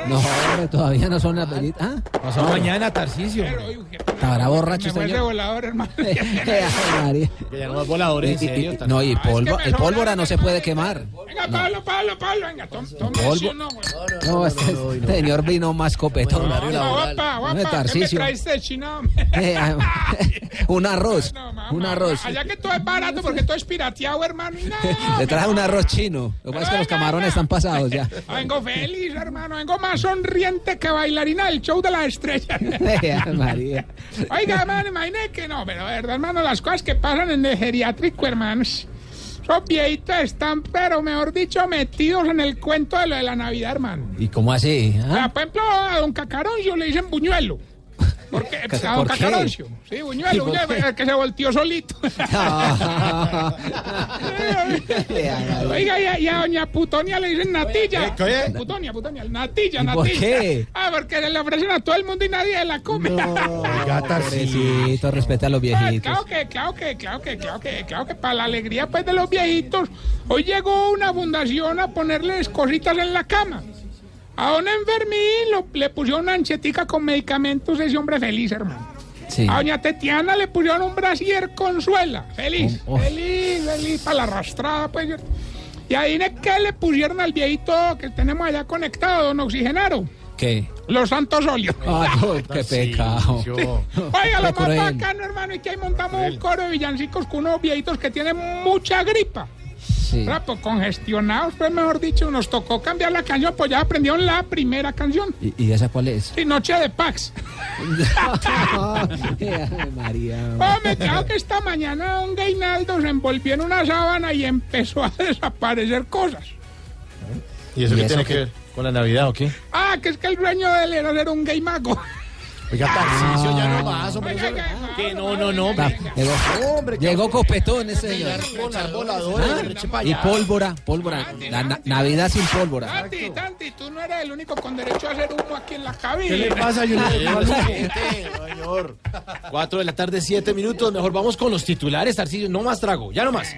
Speaker 6: no, hombre, todavía no son las velitas. ¿Ah?
Speaker 39: Pasó mañana, Tarcisio.
Speaker 6: Estará borracho este señor.
Speaker 39: volador, hermano.
Speaker 6: Ay, María.
Speaker 39: Que ya no más voladores,
Speaker 6: Y- y- y- no, y polvo, el pólvora no se puede quemar.
Speaker 39: Venga, Pablo, Pablo, Pablo, venga, tome, uno, güey.
Speaker 6: No, este señor vino más copetón.
Speaker 39: No, guapa,
Speaker 6: No,
Speaker 39: guapa, ¿qué me traiste de China?
Speaker 6: Eh, ah, un arroz, un arroz.
Speaker 39: Allá que todo es barato porque todo es pirateado, hermano.
Speaker 6: Le traje un arroz chino. Lo que pasa es que los camarones están pasados ya.
Speaker 39: Vengo feliz, hermano, vengo más sonriente que bailarina del show de las estrellas.
Speaker 6: Ay, María.
Speaker 39: Oiga, hermano, imagínate que no, pero verdad, hermano, las cosas que pasan en el geriátrico, hermanos. Esos viejitos están, pero mejor dicho, metidos en el cuento de lo de la Navidad, hermano.
Speaker 6: ¿Y cómo así?
Speaker 39: O
Speaker 6: ah?
Speaker 39: sea, por ejemplo, a don Cacaroncio le dicen buñuelo. Porque, a don
Speaker 6: ¿Por qué?
Speaker 39: Cacaroncio. Sí,
Speaker 6: ¿Y
Speaker 39: buñuelo, buñuelo, el que se volteó solito. Oiga, y a, y a doña Putonia le dicen natilla. Putonia, Putonia, natilla,
Speaker 6: ¿Y por
Speaker 39: natilla.
Speaker 6: qué?
Speaker 39: Ah, porque le ofrecen a todo el mundo y nadie la come.
Speaker 6: Pobrecito, respeta a los
Speaker 39: Ah,
Speaker 6: viejitos.
Speaker 39: claro que, claro que, claro que, claro que, claro que para la alegría pues de los viejitos, hoy llegó una fundación a ponerles cositas en la cama. A don Enfermín lo- le pusieron una anchetica con medicamentos, ese hombre feliz, hermano.
Speaker 6: Sí.
Speaker 39: A doña Tetiana le pusieron un brasier consuela, feliz,
Speaker 6: Oh, oh.
Speaker 39: feliz, feliz, para la arrastrada, pues. Y adivine qué le pusieron al viejito que tenemos allá conectado, don Oxigenaro.
Speaker 6: ¿Qué?
Speaker 39: Los santos óleos.
Speaker 6: Ay, no, qué pecado.
Speaker 39: Oiga, lo más bacano, hermano, y que ahí montamos un coro de villancicos con unos viejitos que tienen mucha gripa.
Speaker 6: Sí.
Speaker 39: Pues congestionados, pues mejor dicho, nos tocó cambiar la canción, pues ya aprendieron la primera canción.
Speaker 6: ¿Y, y esa cuál es?
Speaker 39: Sí, Noche de Pax.
Speaker 6: María.
Speaker 39: Hombre, claro que esta mañana don Gainaldo se envolvió en una sábana y empezó a desaparecer cosas.
Speaker 30: ¿Y eso
Speaker 39: ¿Y
Speaker 30: qué
Speaker 39: eso
Speaker 30: tiene que ver con la Navidad o qué?
Speaker 39: Ah, que es que el dueño de él era ser un gay mago.
Speaker 30: Oiga, Tarcisio, ya no
Speaker 39: más, hombre.
Speaker 30: Que no, no, no.
Speaker 6: Ta- Llegó, llegó copetón ese señor. Ah, Y pólvora, pólvora. La na- Navidad sin pólvora.
Speaker 39: Tanti, Tanti, tú no eres el único con derecho a hacer humo aquí en la cabina.
Speaker 30: ¿Qué le pasa, Junior? Señor. Cuatro de la tarde, siete minutos. Mejor vamos con los titulares, Tarcisio. No más trago, ya no más.